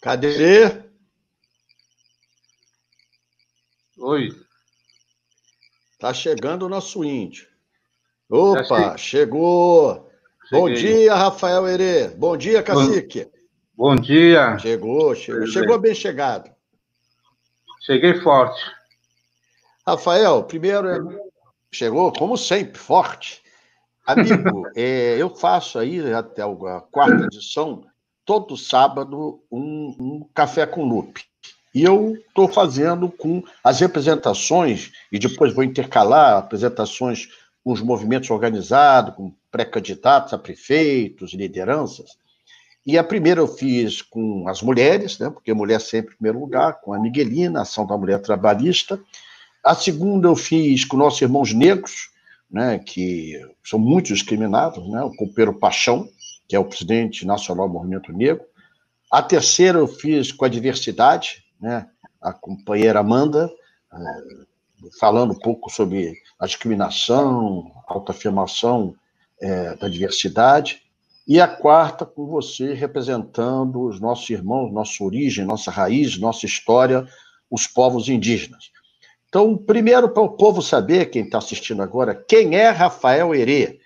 Cadê? Oi. Tá chegando o nosso índio. Opa, chegou. Cheguei. Bom dia, Rafael Herê. Bom dia, cacique. Bom, bom dia. Chegou, chegou. Chegou bem chegado. Cheguei forte. Rafael, primeiro, chegou, como sempre, forte. Amigo, é, eu faço aí até a quarta edição, todo sábado, um, um café com Lupe. E eu estou fazendo com as representações, e depois vou intercalar apresentações com os movimentos organizados, com pré-candidatos a prefeitos, lideranças. E a primeira eu fiz com as mulheres, né, porque mulher sempre em primeiro lugar, com a Miguelina, Ação da Mulher Trabalhista. A segunda eu fiz com nossos irmãos negros, né, que são muito discriminados, né, o Compeiro Paixão, que é o presidente nacional do Movimento Negro. A terceira eu fiz com a diversidade, né, a companheira Amanda, eh, falando um pouco sobre a discriminação, autoafirmação é, da diversidade. E a quarta com você representando os nossos irmãos, nossa origem, nossa raiz, nossa história, os povos indígenas. Então, primeiro, para o povo saber, quem está assistindo agora, quem é Rafael Herê?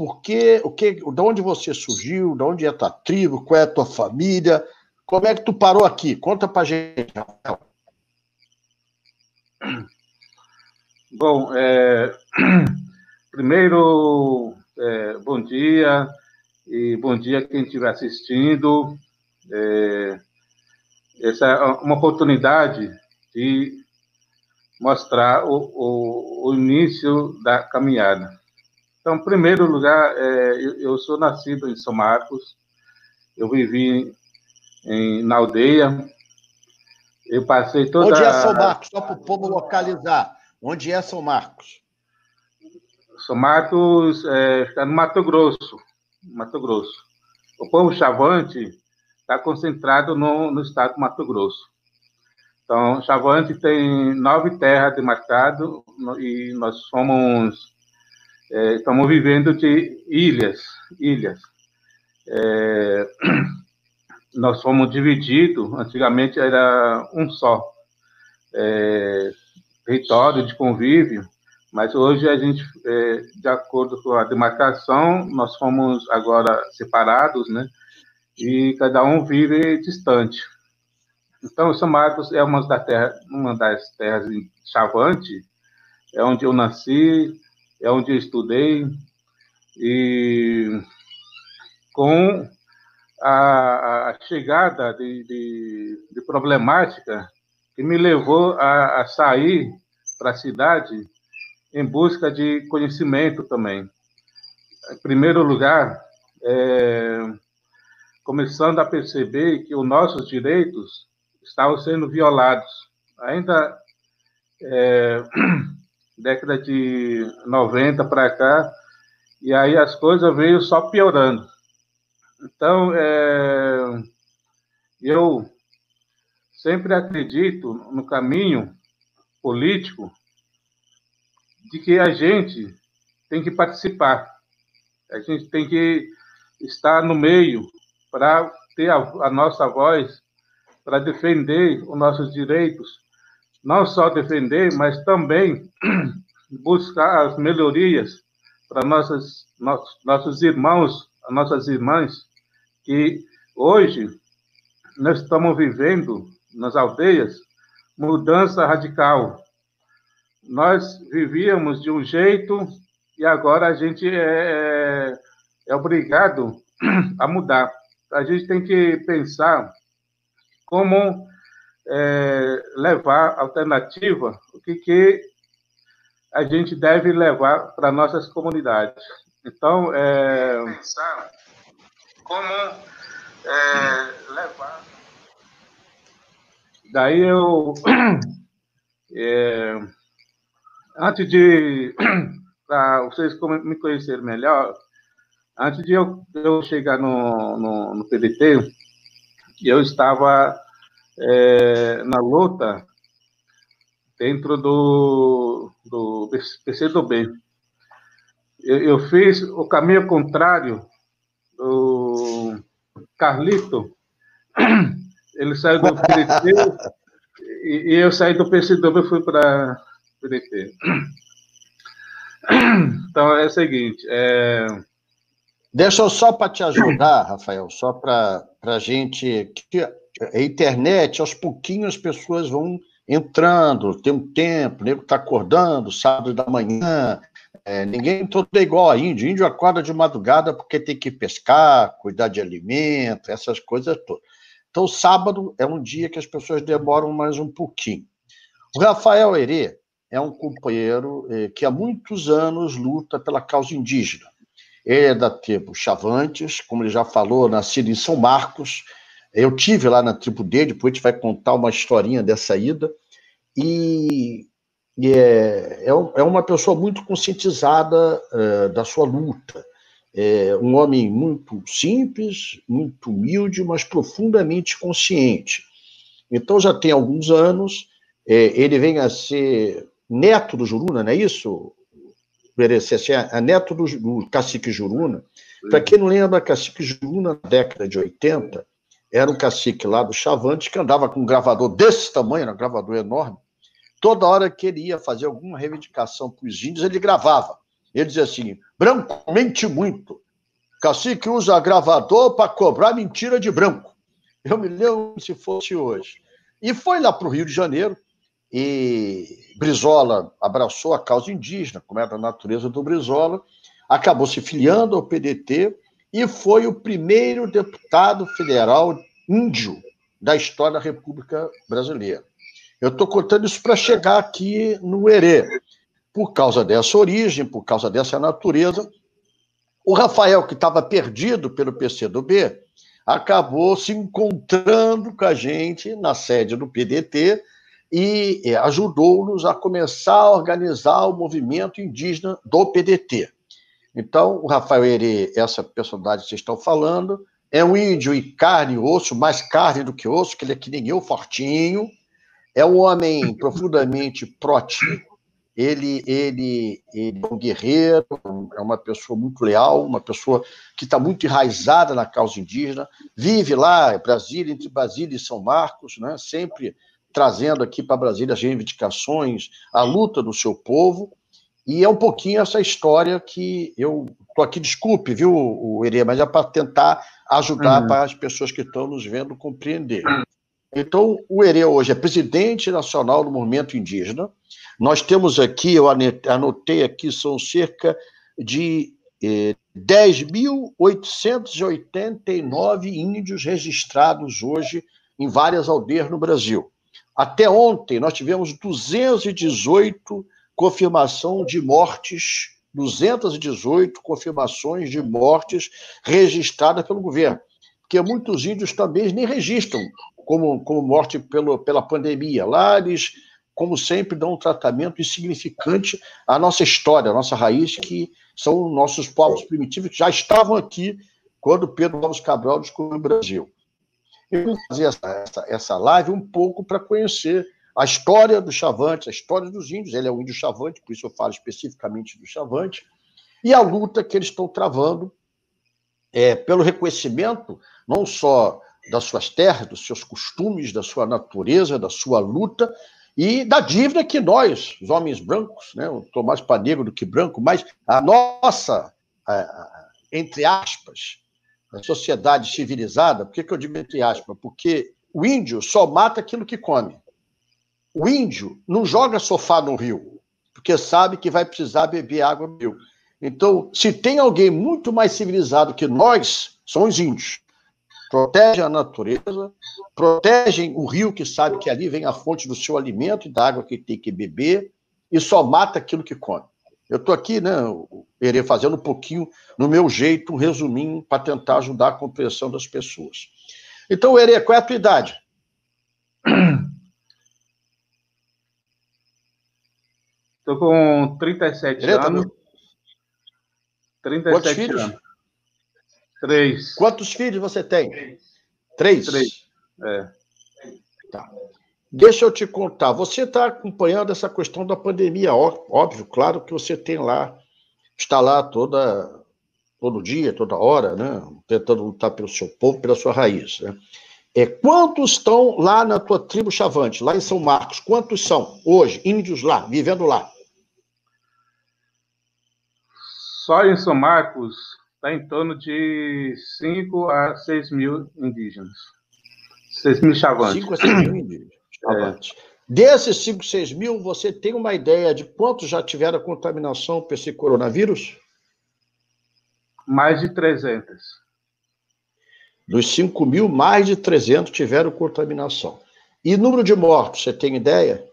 Porque, o que, de onde você surgiu, de onde é a tua tribo, qual é a tua família, como é que tu parou aqui? Conta para gente, Rafael. Bom, é, primeiro, é, bom dia, e bom dia quem estiver assistindo. É, essa é uma oportunidade de mostrar o, o, o início da caminhada. Então, em primeiro lugar, é, eu, eu, sou nascido em São Marcos, eu vivi em, na aldeia, eu passei toda... Onde é São Marcos? Só para o povo localizar. Onde é São Marcos? São Marcos é, está no Mato Grosso, Mato Grosso. O povo Chavante está concentrado no, no estado do Mato Grosso. Então, Chavante tem nove terras demarcadas e nós somos é, estamos vivendo de ilhas, ilhas. É, nós fomos divididos, antigamente era um só. É, território de convívio, mas hoje a gente, é, de acordo com a demarcação, nós fomos agora separados, né? E cada um vive distante. Então, São Marcos é uma das terras, uma das terras em Chavante, é onde eu nasci, é onde eu estudei, e com a, a chegada de, de, de problemática que me levou a, a sair para a cidade em busca de conhecimento também. Em primeiro lugar, é, começando a perceber que os nossos direitos estavam sendo violados. Ainda é, década de 90 para cá, e aí as coisas veio só piorando. Então, é, eu sempre acredito no caminho político de que a gente tem que participar, a gente tem que estar no meio para ter a, a nossa voz, para defender os nossos direitos, não só defender, mas também buscar as melhorias para nossos, nossos irmãos, nossas irmãs, que hoje nós estamos vivendo nas aldeias mudança radical. Nós vivíamos de um jeito e agora a gente é, é, é obrigado a mudar. A gente tem que pensar como é, levar alternativa, o que, que a gente deve levar para nossas comunidades. Então, é, pensar como é, levar Daí eu, é, antes de, para vocês me conhecerem melhor, antes de eu, eu chegar no, no, no PDT, eu estava é, na luta dentro do, do PCdoB. Eu, eu fiz o caminho contrário do Carlito, Ele saiu do PDT e, e, eu saí do PCdoB e fui para PDT. Então é o seguinte. É... Deixa eu só para te ajudar, Rafael, só para a gente. A internet, aos pouquinhos as pessoas vão entrando, tem um tempo, o nego está acordando, sábado da manhã, é, ninguém todo é igual a índio. Índio acorda de madrugada porque tem que pescar, cuidar de alimento, essas coisas todas. Então, sábado é um dia que as pessoas demoram mais um pouquinho. O Rafael Herê é um companheiro é, que há muitos anos luta pela causa indígena. Ele é da tribo Chavantes, como ele já falou, nascido em São Marcos. Eu tive lá na tribo dele, depois a gente vai contar uma historinha dessa ida. E e é, é, é uma pessoa muito conscientizada é, da sua luta. É um homem muito simples, muito humilde, mas profundamente consciente. Então, já tem alguns anos, é, ele vem a ser neto do Juruna, não é isso? Assim, é neto do, do cacique Juruna. Para quem não lembra, cacique Juruna, na década de 80, era um cacique lá do Chavante que andava com um gravador desse tamanho, um gravador enorme, toda hora que ele ia fazer alguma reivindicação para os índios, ele gravava. Ele dizia assim: branco mente muito. Cacique usa gravador para cobrar mentira de branco. Eu me lembro se fosse hoje. E foi lá para o Rio de Janeiro, e Brizola abraçou a causa indígena, como era a natureza do Brizola, acabou se filiando ao PDT e foi o primeiro deputado federal índio da história da República Brasileira. Eu estou contando isso para chegar aqui no Herê. Por causa dessa origem, por causa dessa natureza, o Rafael, que estava perdido pelo PCdoB, acabou se encontrando com a gente na sede do PDT e é, ajudou-nos a começar a organizar o movimento indígena do PDT. Então, o Rafael Herê, essa personagem que vocês estão falando, é um índio e carne e osso, mais carne do que osso, que ele é que nem eu, fortinho, é um homem profundamente proativo. Ele, ele, ele é um guerreiro, é uma pessoa muito leal, uma pessoa que está muito enraizada na causa indígena, vive lá, Brasília, entre Brasília e São Marcos, né? sempre trazendo aqui para Brasília as reivindicações, a luta do seu povo, e é um pouquinho essa história que eu estou aqui, desculpe, viu, o Herê, mas é para tentar ajudar uhum. para as pessoas que estão nos vendo compreender. Então, o Herê hoje é presidente nacional do movimento indígena. Nós temos aqui, eu anotei aqui, são cerca de eh, 10.889 índios registrados hoje em várias aldeias no Brasil. Até ontem, nós tivemos 218 confirmação de mortes, 218 confirmações de mortes registradas pelo governo. Porque muitos índios também nem registram como, como morte pelo, pela pandemia. Lá eles, como sempre, dão um tratamento insignificante à nossa história, à nossa raiz, que são nossos povos primitivos que já estavam aqui quando Pedro Alves Cabral descobriu o Brasil. Eu vou fazer essa, essa, essa live um pouco para conhecer a história do Chavante, a história dos índios. Ele é um índio Chavante, por isso eu falo especificamente do Chavante, e a luta que eles estão travando é, pelo reconhecimento não só das suas terras, dos seus costumes, da sua natureza, da sua luta e da dívida que nós, os homens brancos, né, eu estou mais para negro do que branco, mas a nossa, entre aspas, a sociedade civilizada, por que, que eu digo entre aspas? Porque o índio só mata aquilo que come. O índio não joga sofá no rio, porque sabe que vai precisar beber água no rio. Então, se tem alguém muito mais civilizado que nós, são os índios protegem a natureza, protegem o rio que sabe que ali vem a fonte do seu alimento e da água que tem que beber, e só mata aquilo que come. Eu estou aqui, né, Herê, fazendo um pouquinho, no meu jeito, um resuminho para tentar ajudar a compreensão das pessoas. Então, Herê, qual é a tua idade? Estou com 37 Herê, anos. Tá 37 Quantos filhos? anos. Três. Quantos filhos você tem? Três. Três. É. Tá. Deixa eu te contar. Você está acompanhando essa questão da pandemia, óbvio, claro que você tem lá, está lá toda, todo dia, toda hora, né? Tentando lutar pelo seu povo, pela sua raiz. Né? É, quantos estão lá na tua tribo Chavante, lá em São Marcos? Quantos são hoje, índios lá, vivendo lá? Só em São Marcos está em torno de 5 a 6 mil indígenas. 6 mil chavantes. 5 a 6 mil indígenas. Chavantes. É. Desses 5, 6 mil, você tem uma ideia de quantos já tiveram contaminação por esse coronavírus? Mais de 300. Dos 5 mil, mais de 300 tiveram contaminação. E número de mortos, você tem ideia?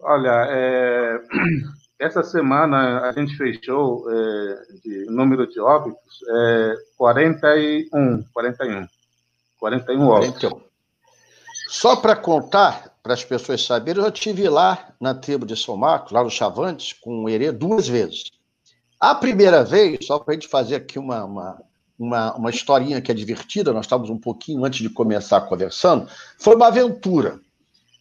Olha, é... essa semana a gente fechou é, de número de óbitos é, 41, 41. 41 óbitos. 41. Só para contar, para as pessoas saberem, eu estive lá na tribo de São Marcos, lá no Chavantes, com o Herê duas vezes. A primeira vez, só para a gente fazer aqui uma, uma, uma, uma historinha que é divertida, nós estávamos um pouquinho antes de começar conversando, foi uma aventura.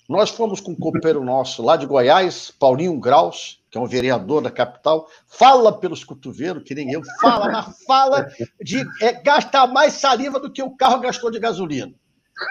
Nós fomos com um copeiro nosso lá de Goiás, Paulinho Graus, que é um vereador da capital, fala pelos cotovelos, que nem eu, fala, mas fala de é, gastar mais saliva do que o carro gastou de gasolina.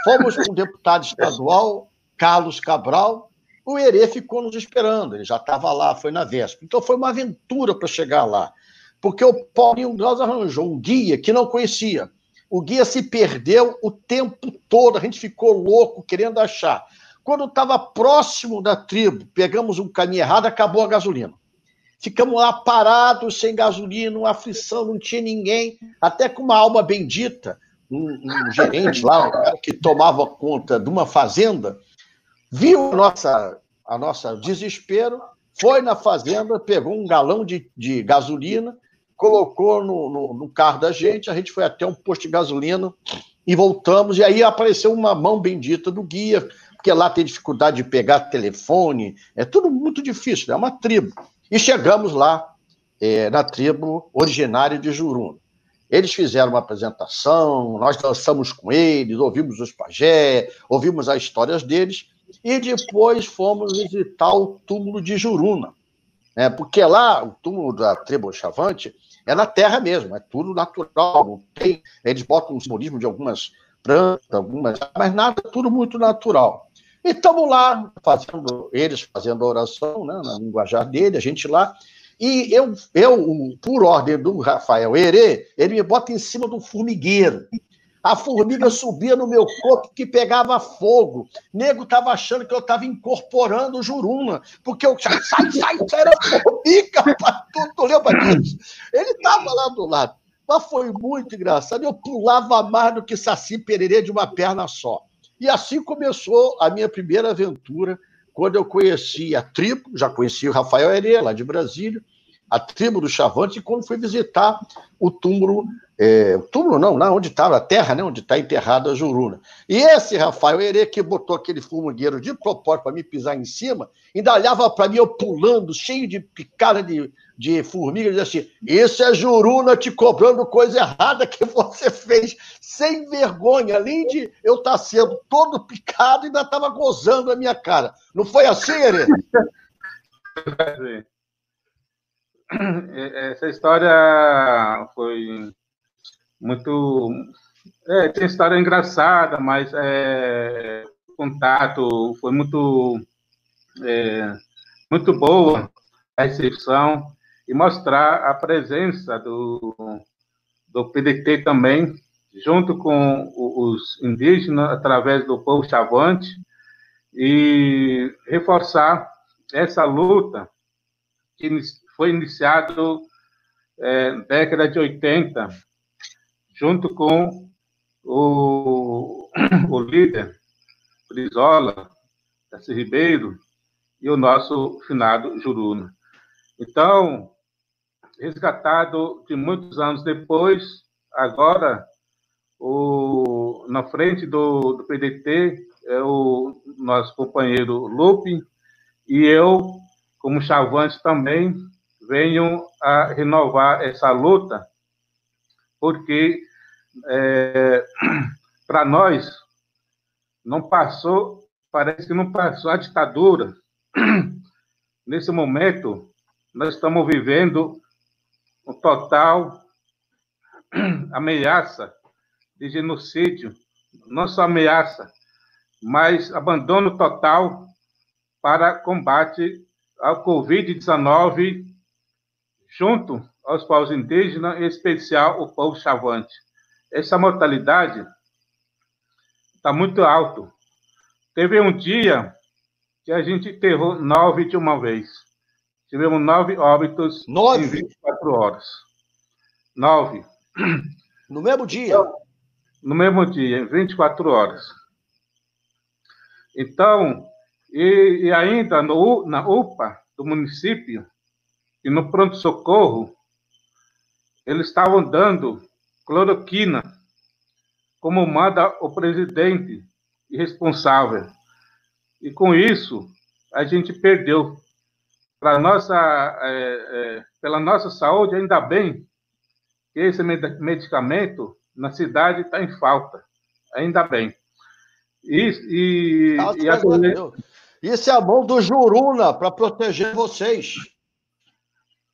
Fomos com o deputado estadual, Carlos Cabral, o Herê ficou nos esperando, ele já estava lá, foi na véspera. Então foi uma aventura para chegar lá, porque o Paulinho Graus arranjou um guia que não conhecia. O guia se perdeu o tempo todo, a gente ficou louco querendo achar. Quando estava próximo da tribo, pegamos um caminho errado, acabou a gasolina. Ficamos lá parados, sem gasolina, uma aflição, não tinha ninguém, até com uma alma bendita, um, um gerente lá, um cara que tomava conta de uma fazenda, viu a nossa, a nossa desespero, foi na fazenda, pegou um galão de, de gasolina, colocou no, no, no, carro da gente, a gente foi até um posto de gasolina e voltamos, e aí apareceu uma mão bendita do guia, porque lá tem dificuldade de pegar telefone, é tudo muito difícil, é uma tribo. E chegamos lá, é, na tribo originária de Juruna. Eles fizeram uma apresentação, nós dançamos com eles, ouvimos os pajé, ouvimos as histórias deles, e depois fomos visitar o túmulo de Juruna. Né? Porque lá, o túmulo da tribo Chavante é na terra mesmo, é tudo natural. Não tem, eles botam um simbolismo de algumas plantas, algumas, mas nada, tudo muito natural. E estamos lá, fazendo, eles fazendo a oração, né, na linguajar dele, a gente lá. E eu, eu, por ordem do Rafael Herê, ele me bota em cima do formigueiro. A formiga subia no meu corpo que pegava fogo. Nego estava achando que eu estava incorporando Juruna, porque eu sai, sai, sai, era formiga, tu, tu lembra disso? Ele estava lá do lado. Mas foi muito engraçado. Eu pulava mais do que Saci Pererê de uma perna só. E assim começou a minha primeira aventura, quando eu conheci a tribo, já conheci o Rafael Herê, lá de Brasília, a tribo do Chavante, e quando fui visitar o túmulo é, o túmulo não, lá onde estava a terra, né, onde está enterrada a Juruna. E esse Rafael Herê que botou aquele formigueiro de propósito para me pisar em cima, ainda olhava para mim eu pulando, cheio de picada de, de formiga, e dizia assim: Isso é Juruna te cobrando coisa errada que você fez, sem vergonha, além de eu estar tá sendo todo picado, ainda estava gozando a minha cara. Não foi assim, Herê? Essa história foi muito. É, tem história engraçada, mas é, contato foi muito, é, muito boa a recepção e mostrar a presença do, do PDT também, junto com os indígenas, através do povo chavante, e reforçar essa luta que foi iniciada é, década de 80, junto com o, o líder Brizola, Cassi Ribeiro, e o nosso finado Juruna. Então, resgatado de muitos anos depois, agora, o, na frente do, do PDT, é o nosso companheiro Lupe, e eu, como chavante também, venho a renovar essa luta porque é, para nós não passou, parece que não passou a ditadura. Nesse momento, nós estamos vivendo um total ameaça de genocídio não só ameaça, mas abandono total para combate ao Covid-19 junto aos povos indígenas, em especial o povo chavante. Essa mortalidade está muito alto. Teve um dia que a gente enterrou nove de uma vez. Tivemos nove óbitos nove? em 24 horas. Nove. No mesmo dia? No mesmo dia, em 24 horas. Então, e, e ainda no, na UPA do município, e no pronto-socorro, eles estavam dando cloroquina, como manda o presidente irresponsável. E com isso, a gente perdeu. Para nossa, é, é, pela nossa saúde, ainda bem que esse medicamento na cidade está em falta. Ainda bem. E, e, e a... Isso é a mão do Juruna para proteger vocês.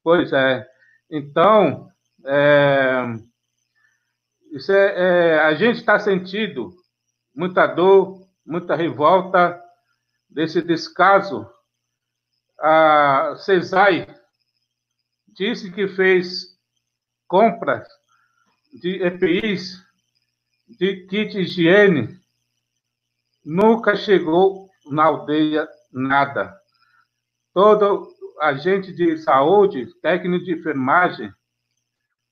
Pois é. Então, é, isso é, é a gente está sentindo muita dor, muita revolta desse descaso. A CESAI disse que fez compras de EPIs, de kit higiene, nunca chegou na aldeia nada. Todo agente de saúde, técnico de enfermagem,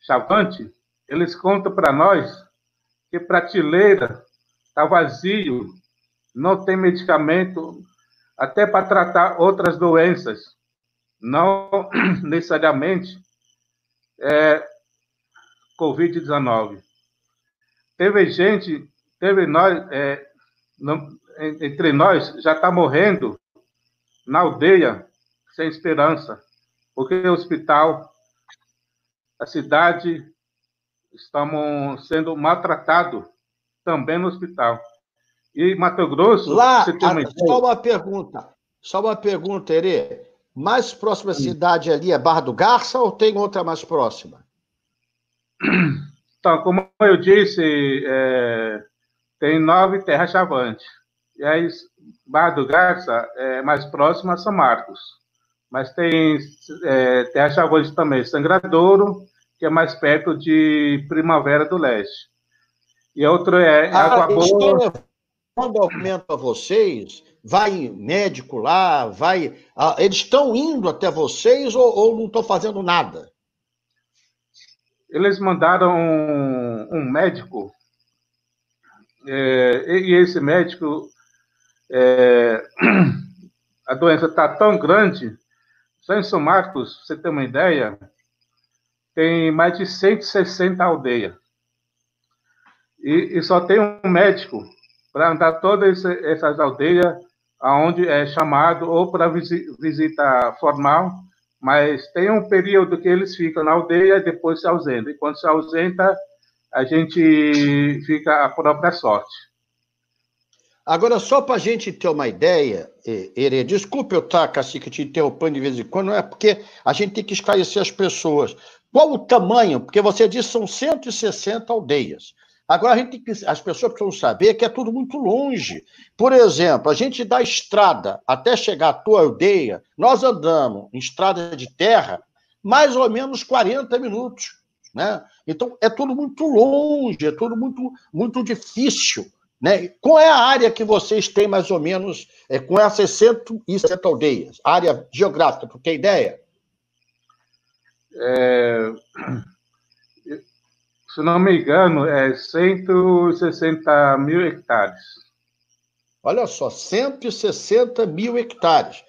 chavante, eles contam para nós que prateleira está vazio, não tem medicamento até para tratar outras doenças, não necessariamente é, Covid-19. Teve gente, teve nós, é, entre nós, já está morrendo na aldeia sem esperança, porque o hospital, a cidade, estamos sendo maltratados também no hospital. E Mato Grosso. Lá, uma só uma pergunta. Só uma pergunta, Herê. Mais próxima Sim. cidade ali é Barra do Garça ou tem outra mais próxima? Então, como eu disse, é, tem nove terras chavantes. E aí, Barra do Garça é mais próximo a São Marcos. Mas tem é, terra chavantes também, Sangradouro, que é mais perto de Primavera do Leste. E outro é ah, Água Boa. Quando aumento a vocês, vai médico lá, vai. Ah, eles estão indo até vocês ou, ou não estão fazendo nada? Eles mandaram um, um médico, é, e esse médico, é, a doença está tão grande, só em São Marcos, você ter uma ideia, tem mais de 160 aldeias. E, e só tem um médico para andar todas essas aldeias, aonde é chamado ou para visita formal, mas tem um período que eles ficam na aldeia e depois se ausentam. E quando se ausenta, a gente fica à própria sorte. Agora, só para a gente ter uma ideia, Herê, desculpe eu estar, cacique, te interrompendo de vez em quando, não é porque a gente tem que esclarecer as pessoas. Qual o tamanho? Porque você disse são 160 aldeias. Agora, a gente que, as pessoas precisam saber que é tudo muito longe. Por exemplo, a gente da estrada até chegar à tua aldeia, nós andamos em estrada de terra mais ou menos 40 minutos. Né? Então, é tudo muito longe, é tudo muito, muito difícil. Né? Qual é a área que vocês têm, mais ou menos, é, com essas 160 aldeias? Área geográfica, tu tem ideia? É se não me engano, é 160 mil hectares. Olha só, 160 mil hectares.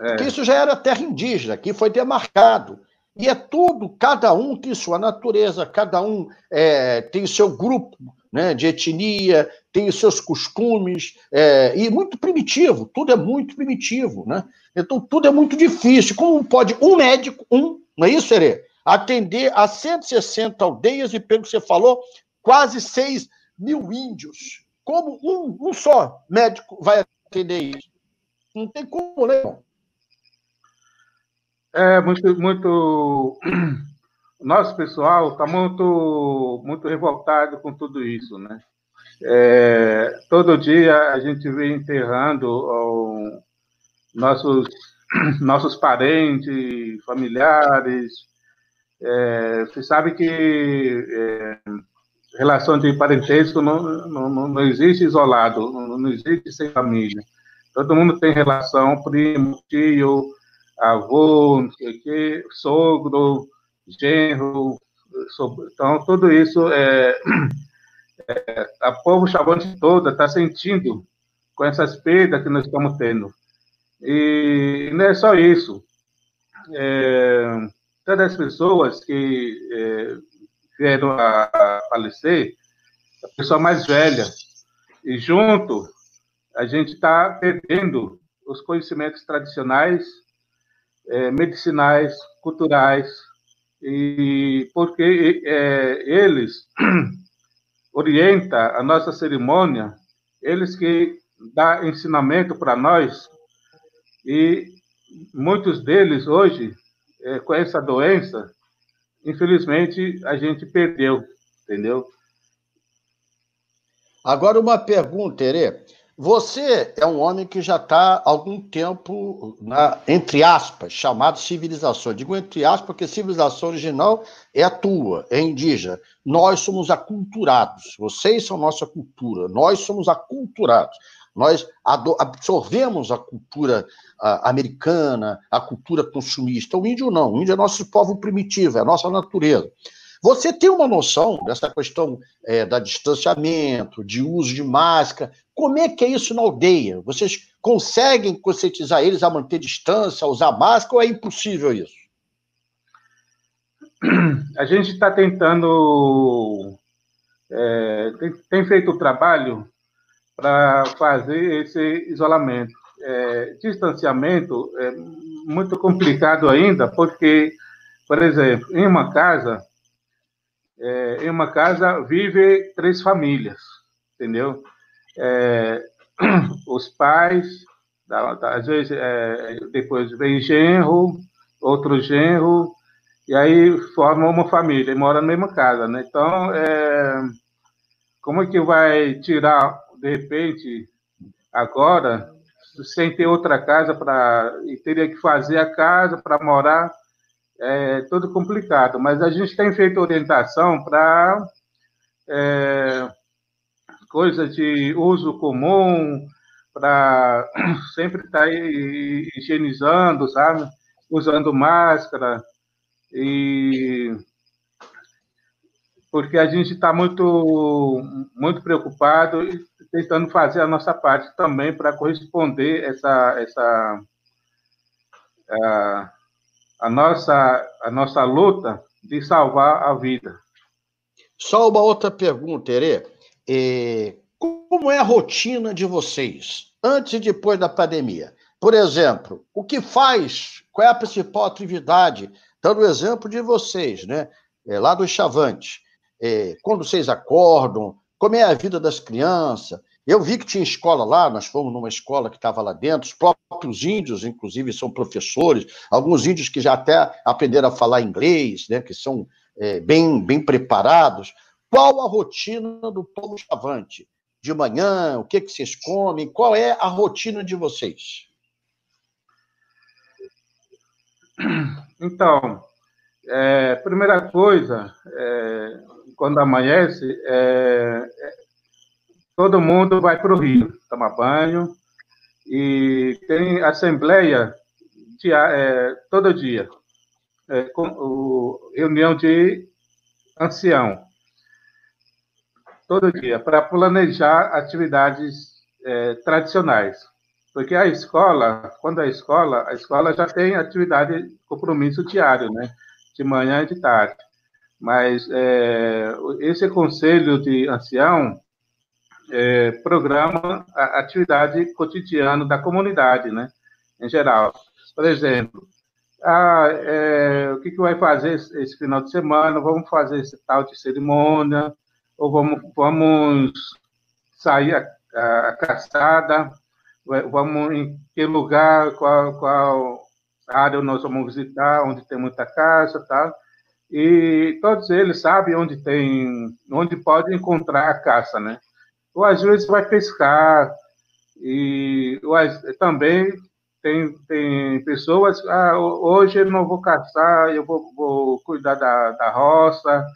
É. Porque isso já era terra indígena, que foi demarcado. E é tudo, cada um tem sua natureza, cada um é, tem o seu grupo né, de etnia, tem os seus costumes, é, e muito primitivo, tudo é muito primitivo. Né? Então, tudo é muito difícil. Como pode um médico, um, não é isso, Herê? atender a 160 aldeias e, pelo que você falou, quase 6 mil índios. Como um, um só médico vai atender isso? Não tem como, né? É muito, muito. Nosso pessoal está muito, muito revoltado com tudo isso, né? É, todo dia a gente vem enterrando ó, nossos, nossos parentes, familiares. É, você sabe que é, relação de parentesco não, não, não existe isolado, não, existe sem família. Todo mundo tem relação, primo, tio, avô, não sei o quê, sogro, genro. Então, tudo isso é, é a povo chavante toda está sentindo com essas perdas que nós estamos tendo. E não é só isso. É, todas as pessoas que é, vieram a, a falecer, a pessoa mais velha, e junto a gente está perdendo os conhecimentos tradicionais, é, medicinais, culturais, e porque é, eles orientam a nossa cerimônia, eles que dá ensinamento para nós, e muitos deles hoje, é, com essa doença, infelizmente a gente perdeu, entendeu? Agora uma pergunta, Ere. Você é um homem que já está há algum tempo, na, entre aspas, chamado civilização. Digo entre aspas porque civilização original é a tua, é indígena. Nós somos aculturados. Vocês são nossa cultura. Nós somos aculturados. Nós absorvemos a cultura americana, a cultura consumista. O índio não. O índio é nosso povo primitivo, é a nossa natureza. Você tem uma noção dessa questão é, da distanciamento, de uso de máscara? Como é que é isso na aldeia? Vocês conseguem conscientizar eles a manter distância, a usar máscara, ou é impossível isso? A gente está tentando, é, tem, tem, feito o trabalho para fazer esse isolamento. É, distanciamento é muito complicado ainda, porque, por exemplo, em uma casa, é, em uma casa vive três famílias, entendeu? É, os pais, às vezes, é, depois vem genro, outro genro, e aí formam uma família, e moram na mesma casa, né? Então, é, como é que vai tirar, de repente, agora, sem ter outra casa para. e teria que fazer a casa para morar é tudo complicado, mas a gente tem feito orientação para é, coisas de uso comum, para sempre estar tá higienizando, sabe? Usando máscara, e porque a gente está muito, muito preocupado e tentando fazer a nossa parte também para corresponder essa, essa a, a nossa, a nossa luta de salvar a vida. Só uma outra pergunta, Ere. É, como é a rotina de vocês, antes e depois da pandemia? Por exemplo, o que faz, qual é a principal atividade, dando o exemplo de vocês, né? É, lá do Chavante. É, quando vocês acordam, como é a vida das crianças, eu vi que tinha escola lá, nós fomos numa escola que estava lá dentro, os próprios índios, inclusive, são professores, alguns índios que já até aprenderam a falar inglês, né, que são é, bem, bem preparados. Qual a rotina do povo chavante? De manhã, o que, que vocês comem? Qual é a rotina de vocês? Então, é, primeira coisa, é, quando amanhece, é, todo mundo vai para o rio tomar banho e tem assembleia dia, é, todo dia, é, com, o, reunião de ancião, todo dia, para planejar atividades é, tradicionais. Porque a escola, quando a escola, a escola já tem atividade, compromisso diário, né? De manhã e de tarde. Mas é, esse conselho de ancião é, programa a atividade cotidiana da comunidade, né? Em geral. Por exemplo, ah, é, o que, que vai fazer esse, final de semana? Vamos fazer esse tal de cerimônia, ou vamos, vamos sair a, a, a caçada, vamos em que lugar, qual, qual área nós vamos visitar, onde tem muita caça, tá? E todos eles sabem onde tem, onde pode encontrar a caça, né? Ou às vezes vai pescar, e também tem, tem pessoas, ah, hoje eu não vou caçar, eu vou, vou cuidar da, da roça.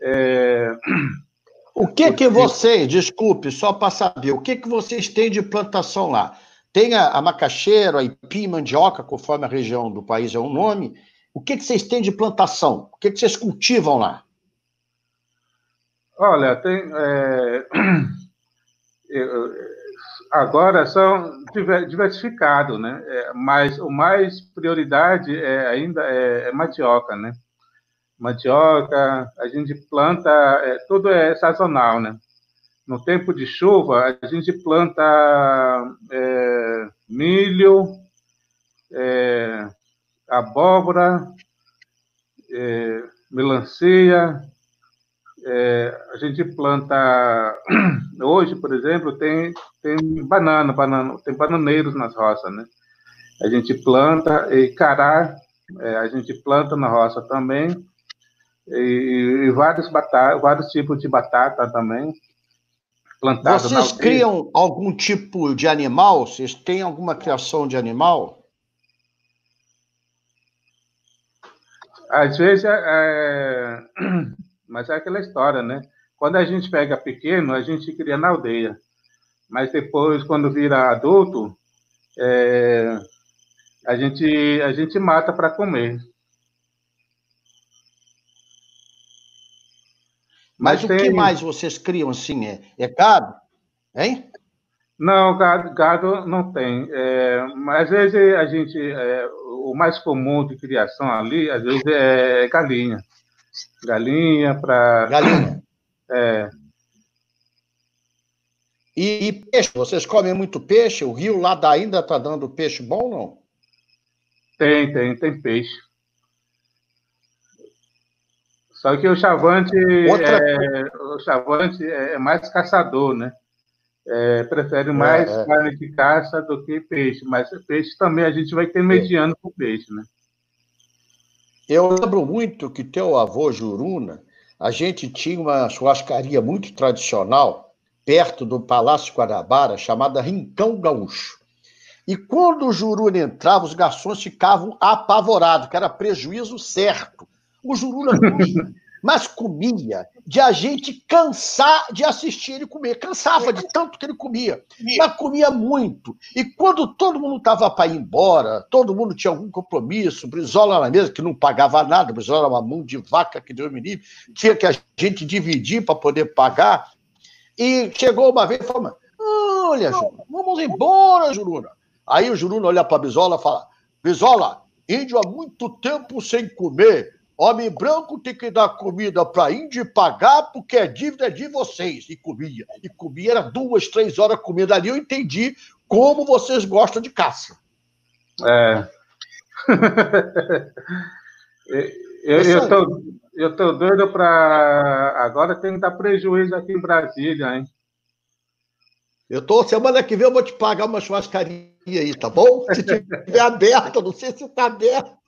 É... O que que vocês, desculpe, só para saber, o que que vocês têm de plantação lá? Tem a, a macaxeira, a ipim, mandioca, conforme a região do país é o um nome. O que que vocês têm de plantação? O que que vocês cultivam lá? Olha, tem... É... agora são diversificados, né? É, mas o mais prioridade é, ainda é, é, mandioca, né? Mandioca, a gente planta, é, tudo é sazonal, né? No tempo de chuva, a gente planta é, milho, é, abóbora, melancia, é, a gente planta hoje, por exemplo, tem tem banana, banana, tem bananeiros nas roças, né? A gente planta e cará, é, a gente planta na roça também e, e vários batata, vários tipos de batata também. Plantado Vocês criam algum tipo de animal? Vocês têm alguma criação de animal? Às vezes, é, é mas é aquela história, né? Quando a gente pega pequeno, a gente cria na aldeia. Mas depois, quando vira adulto, é, a, gente, a gente mata para comer. Mas, Mas o tem... que mais vocês criam assim? É, é gado? Hein? Não, gado, gado não tem. É, mas às vezes a gente. É, o mais comum de criação ali, às vezes, é galinha. Galinha para. Galinha. É. E, e, peixe, vocês comem muito peixe? O rio lá ainda está dando peixe bom ou não? Tem, tem, tem peixe. Só que o chavante, Outra... é, o chavante é mais caçador, né? É, prefere mais é, é. carne de caça do que peixe, mas peixe também a gente vai ter mediano com peixe, né? Eu lembro muito que teu avô Juruna, a gente tinha uma churrascaria muito tradicional perto do Palácio Guarabara, chamada Rincão Gaúcho. E quando o Juruna entrava, os garçons ficavam apavorados, que era prejuízo certo. O Juruna mas comia de a gente cansar de assistir ele comer. Cansava de tanto que ele comia, mas comia muito. E quando todo mundo estava para ir embora, todo mundo tinha algum compromisso, Brizola na mesa, que não pagava nada, Brizola era uma mão de vaca que deu menino, tinha que a gente dividir para poder pagar. E chegou uma vez e falou: Olha, Juruna, vamos embora, Juruna. Aí o Juruna olha para Brizola e fala: Brizola, índio há muito tempo sem comer Homem branco tem que dar comida para índio e pagar porque a dívida é de vocês. E comia. E comia, era duas, três horas comida ali. Eu entendi como vocês gostam de caça. É. eu, eu, tô, eu tô doido para. Agora tem que dar prejuízo aqui em Brasília, hein? Eu tô, semana que vem eu vou te pagar uma churrascaria aí, tá bom? Se tiver aberto, não sei se está aberto.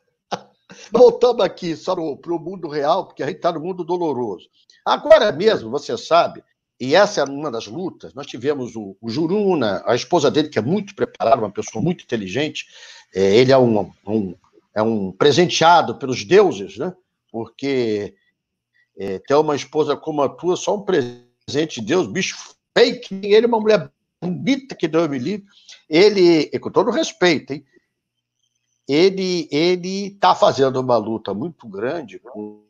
Voltamos aqui só para o mundo real, porque a gente está no mundo doloroso. Agora mesmo, você sabe, e essa é uma das lutas, nós tivemos o, o Juruna, a esposa dele, que é muito preparada, uma pessoa muito inteligente, é, ele é um, um, é um presenteado pelos deuses, né? porque é, ter uma esposa como a tua, só um presente de Deus, bicho fake, ele é uma mulher bonita que Deus me livre, ele, com todo respeito, hein? Ele ele está fazendo uma luta muito grande com,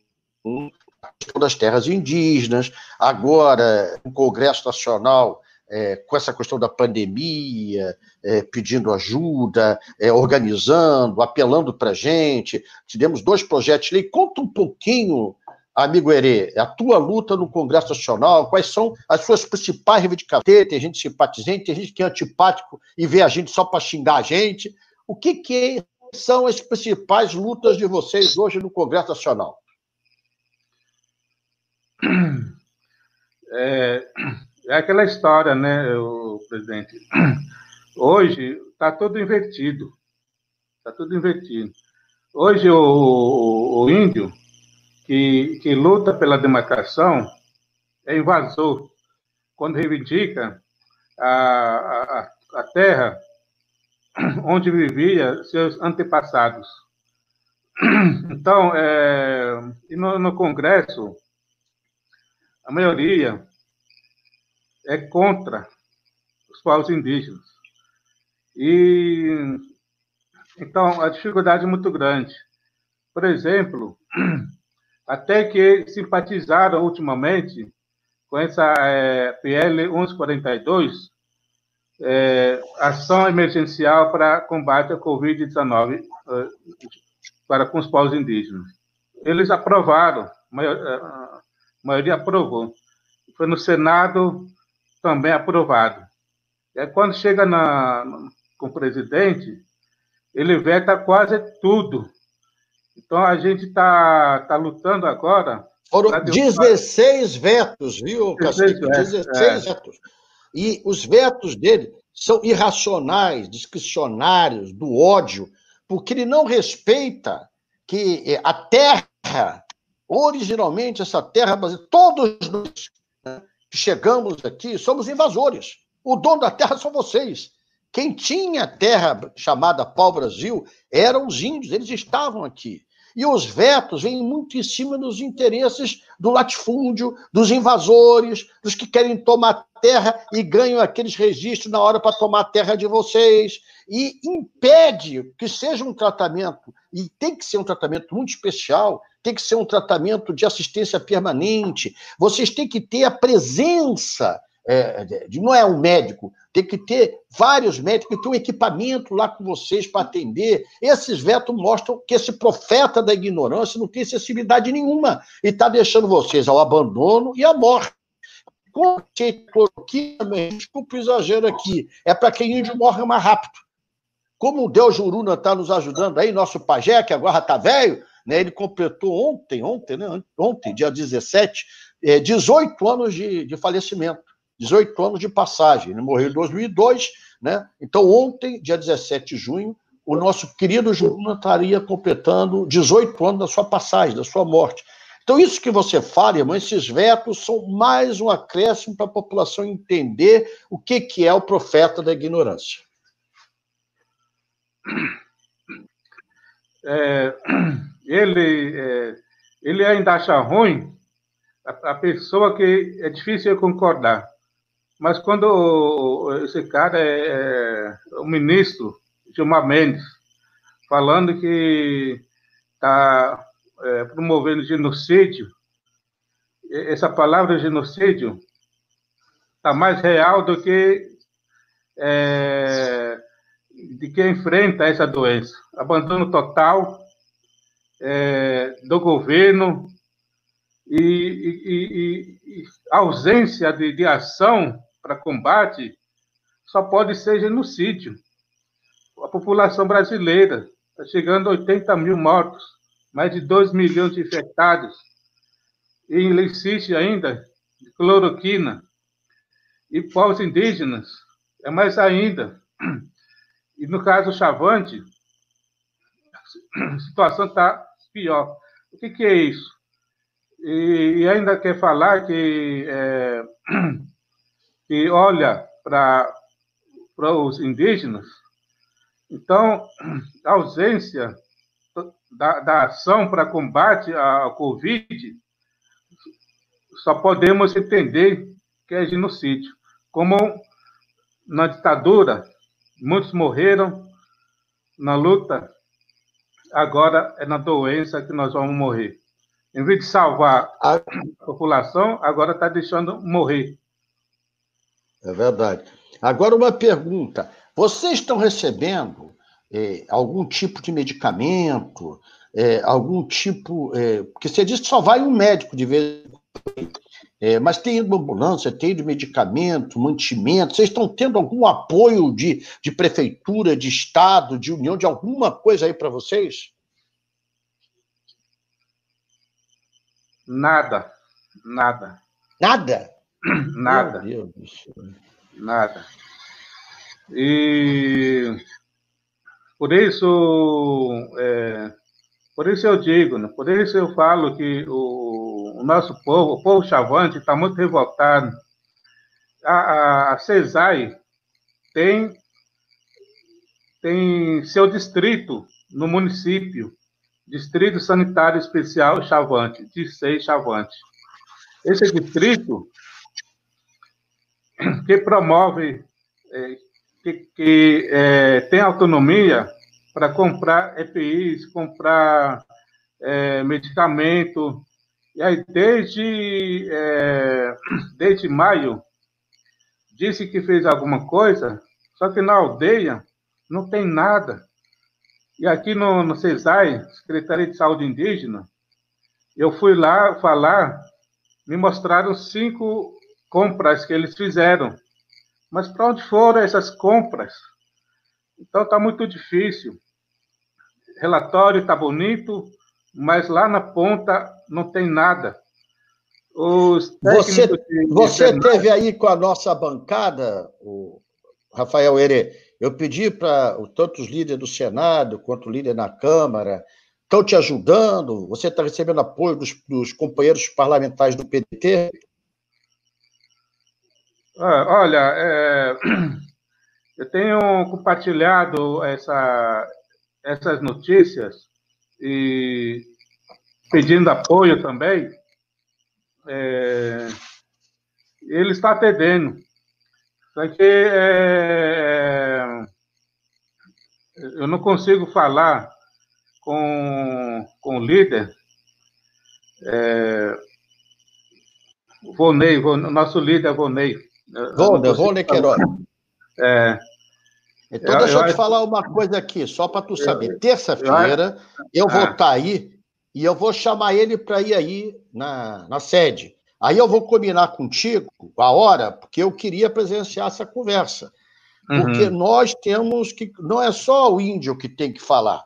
a questão das terras indígenas, agora o Congresso Nacional é, com essa questão da pandemia, é, pedindo ajuda, é, organizando, apelando para gente. Tivemos dois projetos de lei. Conta um pouquinho, amigo Herê, a tua luta no Congresso Nacional, quais são as suas principais reivindicações? Tem gente simpatizante, tem gente que é antipático e vê a gente só para xingar a gente. O que, que é são as principais lutas de vocês hoje no Congresso Nacional? É, é aquela história, né, o presidente? Hoje está tudo invertido. Está tudo invertido. Hoje o, o, o, índio que, que luta pela demarcação é invasor. quando reivindica a, a, a terra onde vivia seus antepassados. Então, é, no, no Congresso, a maioria é contra os povos indígenas. E então a dificuldade é muito grande. Por exemplo, até que simpatizaram ultimamente com essa é, PL 1142, é, ação emergencial para combate à Covid-19 é, para com os povos indígenas. Eles aprovaram, a maioria aprovou. Foi no Senado também aprovado. E aí, quando chega na, com o presidente, ele veta quase tudo. Então, a gente está tá lutando agora. Foram 16 vetos, viu, Cacique? 16 é. vetos. E os vetos dele são irracionais, discricionários, do ódio, porque ele não respeita que eh, a terra, originalmente essa terra, todos nós né, que chegamos aqui somos invasores. O dono da terra são vocês. Quem tinha terra chamada pau-brasil eram os índios, eles estavam aqui. E os vetos vêm muito em cima dos interesses do latifúndio, dos invasores, dos que querem tomar terra e ganham aqueles registros na hora para tomar terra de vocês. E impede que seja um tratamento, e tem que ser um tratamento muito especial, tem que ser um tratamento de assistência permanente. Vocês têm que ter a presença é, de, não é um médico, tem que ter vários médicos, tem um equipamento lá com vocês para atender. Esses vetos mostram que esse profeta da ignorância não tem sensibilidade nenhuma e está deixando vocês ao abandono e à morte. Com cloroquina, desculpa o exagero aqui, é para que índio morra mais rápido. Como o Deus Juruna está nos ajudando aí, nosso pajé, que agora está velho, né, ele completou ontem, ontem, né, ontem, dia 17, é, 18 anos de, de falecimento. 18 anos de passagem. Ele morreu em 2002, né? Então, ontem, dia 17 de junho, o nosso querido Juruna estaria completando 18 anos da sua passagem, da sua morte. Então, isso que você fala, irmão, esses vetos são mais um acréscimo para a população entender o que, que é o profeta da ignorância. É, ele, é, ele ainda acha ruim a, a pessoa que é difícil concordar. Mas quando esse cara é, é o ministro Gilmar Mendes, falando que está é, promovendo genocídio, essa palavra genocídio está mais real do que é, de quem enfrenta essa doença. Abandono total é, do governo e, e, e, e ausência de, de ação para combate só pode ser genocídio. A população brasileira está chegando a 80 mil mortos, mais de 2 milhões de infectados, e insiste ainda de cloroquina. E povos indígenas, é mais ainda. E no caso Chavante, a situação está pior. O que, que, é isso? E, e ainda quer falar que é, que olha para os indígenas, então, a ausência da, da ação para combate à Covid, só podemos entender que é genocídio. Como na ditadura, muitos morreram na luta, agora é na doença que nós vamos morrer. Em vez de salvar a população, agora está deixando morrer. É verdade. Agora, uma pergunta: vocês estão recebendo é, algum tipo de medicamento, é, algum tipo. É, porque você disse que só vai um médico de vez em quando. É, mas tem ido ambulância, tem ido medicamento, mantimento. Vocês estão tendo algum apoio de, de prefeitura, de estado, de união, de alguma coisa aí para vocês? Nada, nada. Nada? Nada. Nada. E por isso, é, por isso eu digo, né? por isso eu falo que o, o nosso povo, o povo chavante, está muito revoltado. a, a CESAI tem, tem seu distrito no município, Distrito Sanitário Especial Chavante, DICEI Chavante. Esse distrito que promove, é, que, que é, tem autonomia para comprar EPIs, comprar é, medicamento. E aí, desde, é, desde maio, disse que fez alguma coisa, só que na aldeia não tem nada. E aqui no, no CESAI, Secretaria de Saúde Indígena, eu fui lá falar, me mostraram cinco compras que eles fizeram. Mas para onde foram essas compras? Então está muito difícil. Relatório está bonito, mas lá na ponta não tem nada. você, de... você teve aí com a nossa bancada, o Rafael Herê, eu pedi para tanto os líderes do Senado quanto o líder na Câmara, estão te ajudando? Você está recebendo apoio dos, dos, companheiros parlamentares do PT? Ah, olha, é, eu tenho compartilhado essa, essas notícias e pedindo apoio também, é, ele está atendendo. Só que é, eu não consigo falar com, com o líder. É, Vonei, o nosso líder é Vonei. Vonei, Vonei Queiroz. É, então, deixa eu, eu te falar uma coisa aqui, só para tu saber. Terça-feira eu, eu vou estar ah. tá aí e eu vou chamar ele para ir aí na, na sede. Aí eu vou combinar contigo a hora, porque eu queria presenciar essa conversa. Porque uhum. nós temos que. Não é só o índio que tem que falar.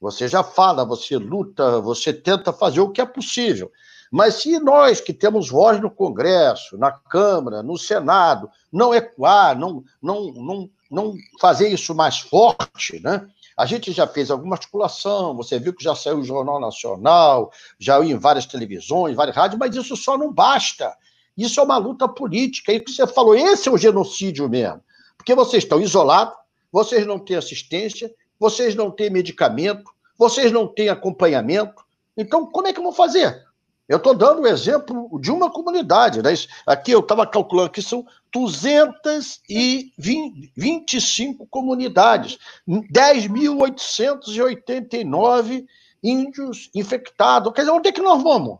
Você já fala, você luta, você tenta fazer o que é possível. Mas se nós que temos voz no Congresso, na Câmara, no Senado, não ecoar, não, não, não, não fazer isso mais forte, né? A gente já fez alguma articulação, você viu que já saiu o Jornal Nacional, já em várias televisões, várias rádios, mas isso só não basta. Isso é uma luta política. E o que você falou, esse é o genocídio mesmo. Porque vocês estão isolados, vocês não têm assistência, vocês não têm medicamento, vocês não têm acompanhamento. Então, como é que vão fazer? Eu estou dando o exemplo de uma comunidade. Né? Aqui eu estava calculando que são 225 comunidades, 10.889 índios infectados. Quer dizer, onde é que nós vamos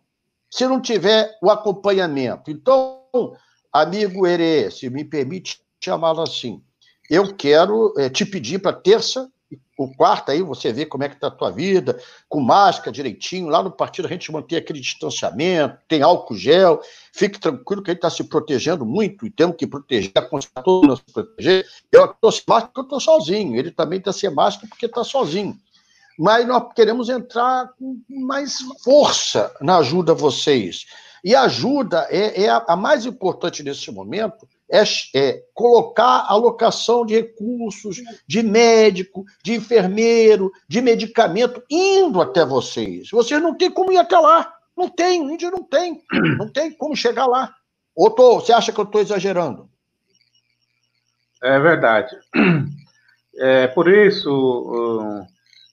se não tiver o acompanhamento? Então, amigo Herê, se me permite chamá-lo assim, eu quero é, te pedir para terça o quarto aí, você vê como é que está a tua vida, com máscara direitinho. Lá no partido a gente mantém aquele distanciamento, tem álcool gel. Fique tranquilo que a gente está se protegendo muito e temos que proteger, a todos se proteger. Eu estou sem máscara porque eu estou sozinho. Ele também está sem máscara porque está sozinho. Mas nós queremos entrar com mais força na ajuda a vocês. E a ajuda é, é a, a mais importante nesse momento, é, é, colocar alocação de recursos, de médico, de enfermeiro, de medicamento indo até vocês. Vocês não têm como ir até lá. Não tem, o índio não tem. Não tem como chegar lá. Ou tô, você acha que eu estou exagerando? É verdade. É, por isso,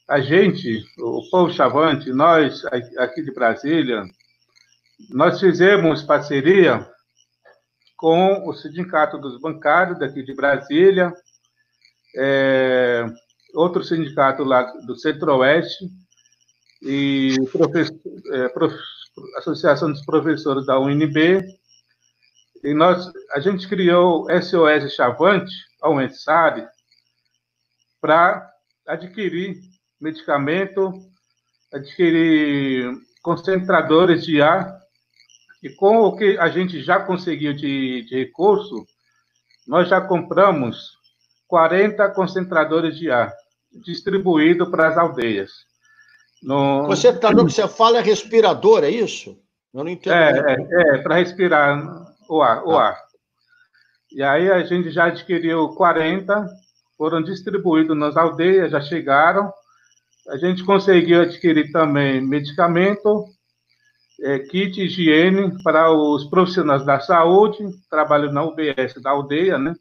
a gente, o povo chavante, nós aqui de Brasília, nós fizemos parceria com o Sindicato dos Bancários daqui de Brasília, é, outro sindicato lá do Centro-Oeste e é, prof, Associação dos Professores da UNB. E nós, a gente criou SOS Chavante, ao UNSAD, para adquirir medicamento, adquirir concentradores de ar e com o que a gente já conseguiu de, de recurso, nós já compramos 40 concentradores de ar distribuídos para as aldeias. No... Você tá, no que você fala é respirador, é isso? Eu não entendo. É, é, é para respirar o ar, o ah. ar. E aí a gente já adquiriu 40, foram distribuídos nas aldeias, já chegaram. A gente conseguiu adquirir também medicamento, é, kit higiene para os profissionais da saúde, trabalho na UBS da aldeia, né?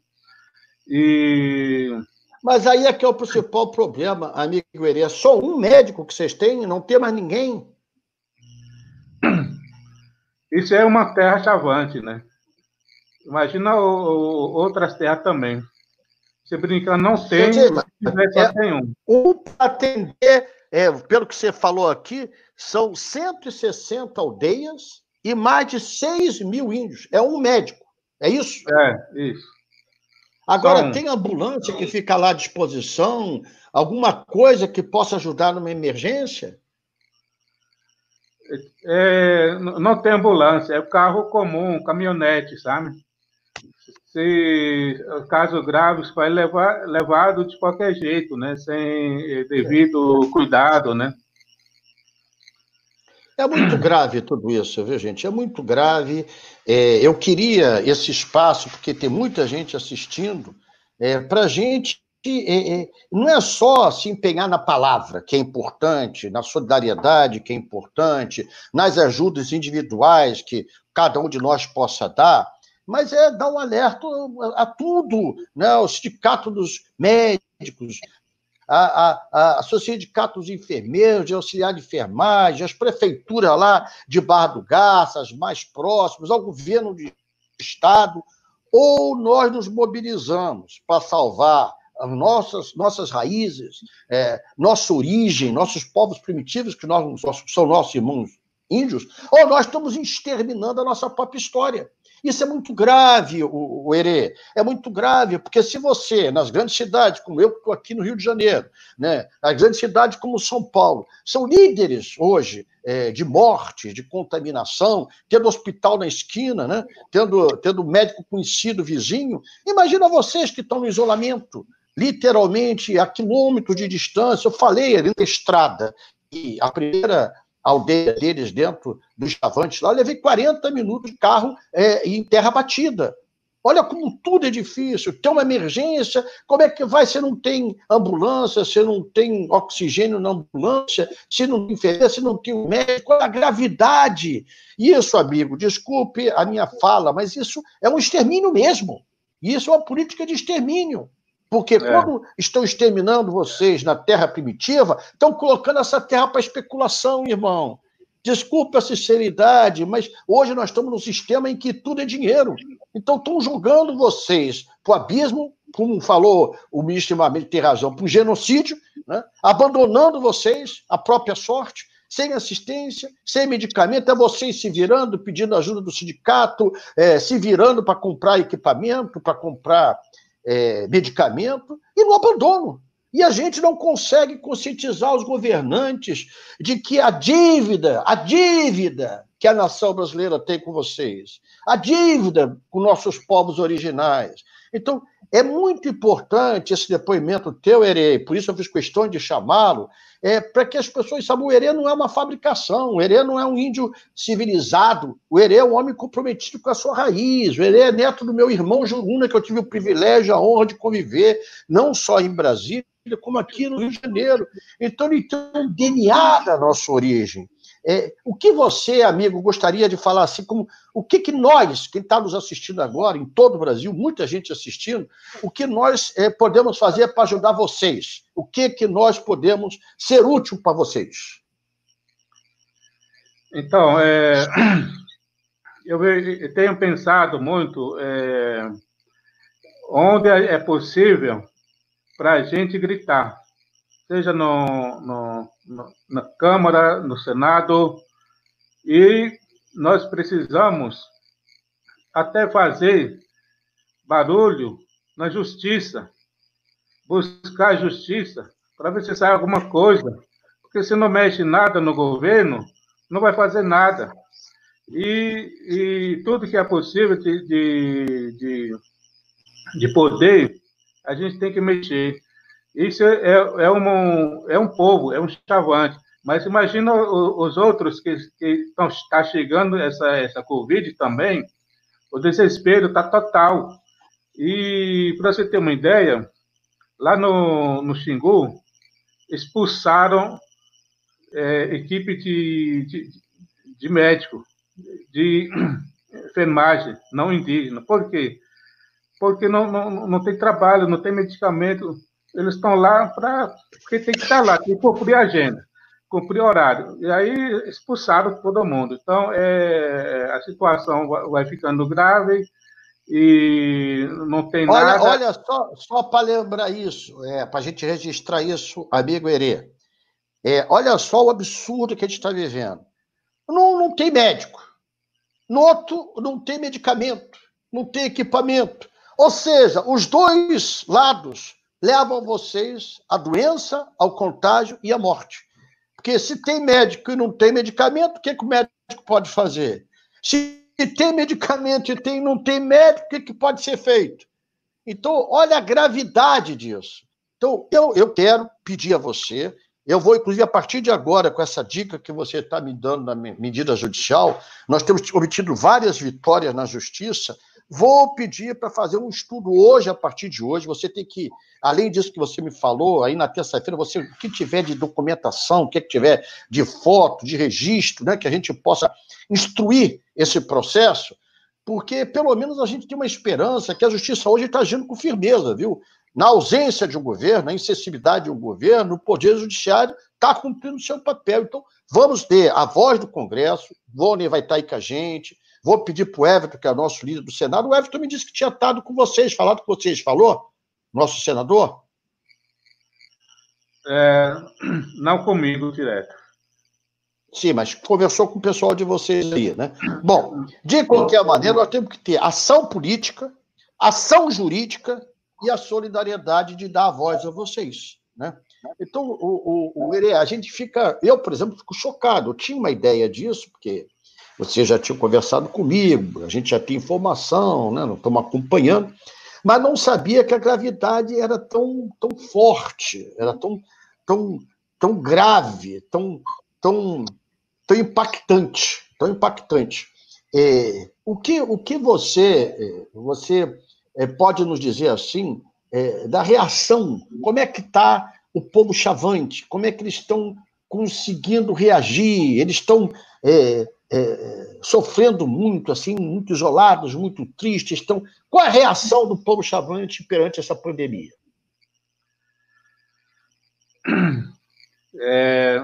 E... Mas aí é que é o principal problema, amigo Herê. É só um médico que vocês têm, não tem mais ninguém. Isso é uma terra chavante, né? Imagina o, o, outras terras também. Você brinca, não tem, tiver, só é, tem um. Um para atender, é, pelo que você falou aqui, são 160 aldeias e mais de 6 mil índios. É um médico, é isso? É, isso. Agora, então, tem ambulância que fica lá à disposição? Alguma coisa que possa ajudar numa emergência? É, não tem ambulância, é o carro comum, caminhonete, sabe? Se caso graves, vai levar levado de qualquer jeito, né? Sem devido cuidado, né? É muito grave tudo isso, viu, gente? É muito grave. É, eu queria esse espaço, porque tem muita gente assistindo, é, para a gente. É, não é só se empenhar na palavra, que é importante, na solidariedade, que é importante, nas ajudas individuais que cada um de nós possa dar, mas é dar um alerta a, a tudo, né? o sindicato dos médicos, a, a, a sindicato dos enfermeiros, de auxiliar de enfermagem, as prefeituras lá de Barra do Garça, as mais próximas, ao governo de Estado, ou nós nos mobilizamos para salvar as nossas, nossas raízes, é, nossa origem, nossos povos primitivos, que nós, são nossos irmãos índios, ou nós estamos exterminando a nossa própria história. Isso é muito grave, o, o. É muito grave, porque se você, nas grandes cidades, como eu estou aqui no Rio de Janeiro, né, as grandes cidades como São Paulo, são líderes hoje é, de morte, de contaminação, tendo hospital na esquina, né, tendo, tendo médico conhecido vizinho, imagina vocês que estão no isolamento, literalmente a quilômetros de distância. Eu falei ali na estrada, e a primeira aldeia deles dentro dos chavantes lá, levei 40 minutos de carro é, em terra batida. Olha como tudo é difícil. Tem uma emergência, como é que vai se não tem ambulância, se não tem oxigênio na ambulância, se não tem enfermeira, se não tem um médico? A gravidade. Isso, amigo, desculpe a minha fala, mas isso é um extermínio mesmo. Isso é uma política de extermínio. Porque é. quando estão exterminando vocês na terra primitiva, estão colocando essa terra para especulação, irmão. Desculpe a sinceridade, mas hoje nós estamos num sistema em que tudo é dinheiro. Então estão jogando vocês para o abismo, como falou o ministro Imamento, tem razão, para um genocídio, né? abandonando vocês à própria sorte, sem assistência, sem medicamento, é vocês se virando, pedindo ajuda do sindicato, é, se virando para comprar equipamento, para comprar é, medicamento e no abandono. E a gente não consegue conscientizar os governantes de que a dívida, a dívida que a nação brasileira tem com vocês, a dívida com nossos povos originais. Então, é muito importante esse depoimento teu, Herê, por isso eu fiz questão de chamá-lo, é, para que as pessoas saibam, o Herê não é uma fabricação, o Herê não é um índio civilizado, o Herê é um homem comprometido com a sua raiz, o Herê é neto do meu irmão Juruna, que eu tive o privilégio, a honra de conviver, não só em Brasília, como aqui no Rio de Janeiro. Então ele tem um DNA da nossa origem. É, o que você, amigo, gostaria de falar assim, como o que, que nós, quem está nos assistindo agora, em todo o Brasil, muita gente assistindo, o que nós é, podemos fazer para ajudar vocês? O que, que nós podemos ser útil para vocês? Então, é, eu tenho pensado muito é, onde é possível para a gente gritar seja no, no, no, na Câmara, no Senado, e nós precisamos até fazer barulho na justiça, buscar justiça, para ver se sai alguma coisa. Porque se não mexe nada no governo, não vai fazer nada. E, e tudo que é possível de, de, de, de poder, a gente tem que mexer. Isso é, é, é, um, é um povo, é um chavante. Mas imagina os outros que, estão tá chegando essa, essa Covid também, o desespero está total. E para você ter uma ideia, lá no, no Xingu, expulsaram é, equipe de, de, de médico, de enfermagem não indígena. Por quê? Porque não, não, não tem trabalho, não tem medicamento. Eles estão lá para. Porque tem que estar lá, tem que cumprir a agenda, cumprir horário. E aí expulsaram todo mundo. Então, é, a situação vai ficando grave e não tem olha, nada. Olha, só, só para lembrar isso, é, para a gente registrar isso, amigo Herê. É, olha só o absurdo que a gente está vivendo. Não, não tem médico. No outro, não tem medicamento, não tem equipamento. Ou seja, os dois lados levam vocês à doença, ao contágio e à morte. Porque se tem médico e não tem medicamento, o que, que o médico pode fazer? Se tem medicamento e tem, não tem médico, o que, que pode ser feito? Então, olha a gravidade disso. Então, eu, eu quero pedir a você eu vou, inclusive, a partir de agora, com essa dica que você está me dando na medida judicial, nós temos obtido várias vitórias na justiça. Vou pedir para fazer um estudo hoje, a partir de hoje. Você tem que, além disso que você me falou, aí na terça-feira, você, o que tiver de documentação, o que tiver de foto, de registro, né, que a gente possa instruir esse processo, porque pelo menos a gente tem uma esperança que a justiça hoje está agindo com firmeza, viu? na ausência de um governo, na incessibilidade de um governo, o Poder Judiciário está cumprindo o seu papel. Então, vamos ter a voz do Congresso, Vônia vai estar aí com a gente, vou pedir para o Everton, que é o nosso líder do Senado, o Everton me disse que tinha estado com vocês, falado com vocês, falou? Nosso senador? É, não comigo direto. Sim, mas conversou com o pessoal de vocês aí, né? Bom, de qualquer maneira, nós temos que ter ação política, ação jurídica e a solidariedade de dar a voz a vocês. Né? Então, o, o, o a gente fica. Eu, por exemplo, fico chocado. Eu tinha uma ideia disso, porque você já tinha conversado comigo, a gente já tinha informação, né? não estamos acompanhando, mas não sabia que a gravidade era tão, tão forte, era tão, tão, tão grave, tão, tão, tão impactante, tão impactante. É, o que, o que você, é, você é, pode nos dizer assim, é, da reação, como é que está o povo chavante, como é que eles estão conseguindo reagir, eles estão é, é, sofrendo muito, assim, muito isolados, muito tristes, estão... qual é a reação do povo chavante perante essa pandemia? É,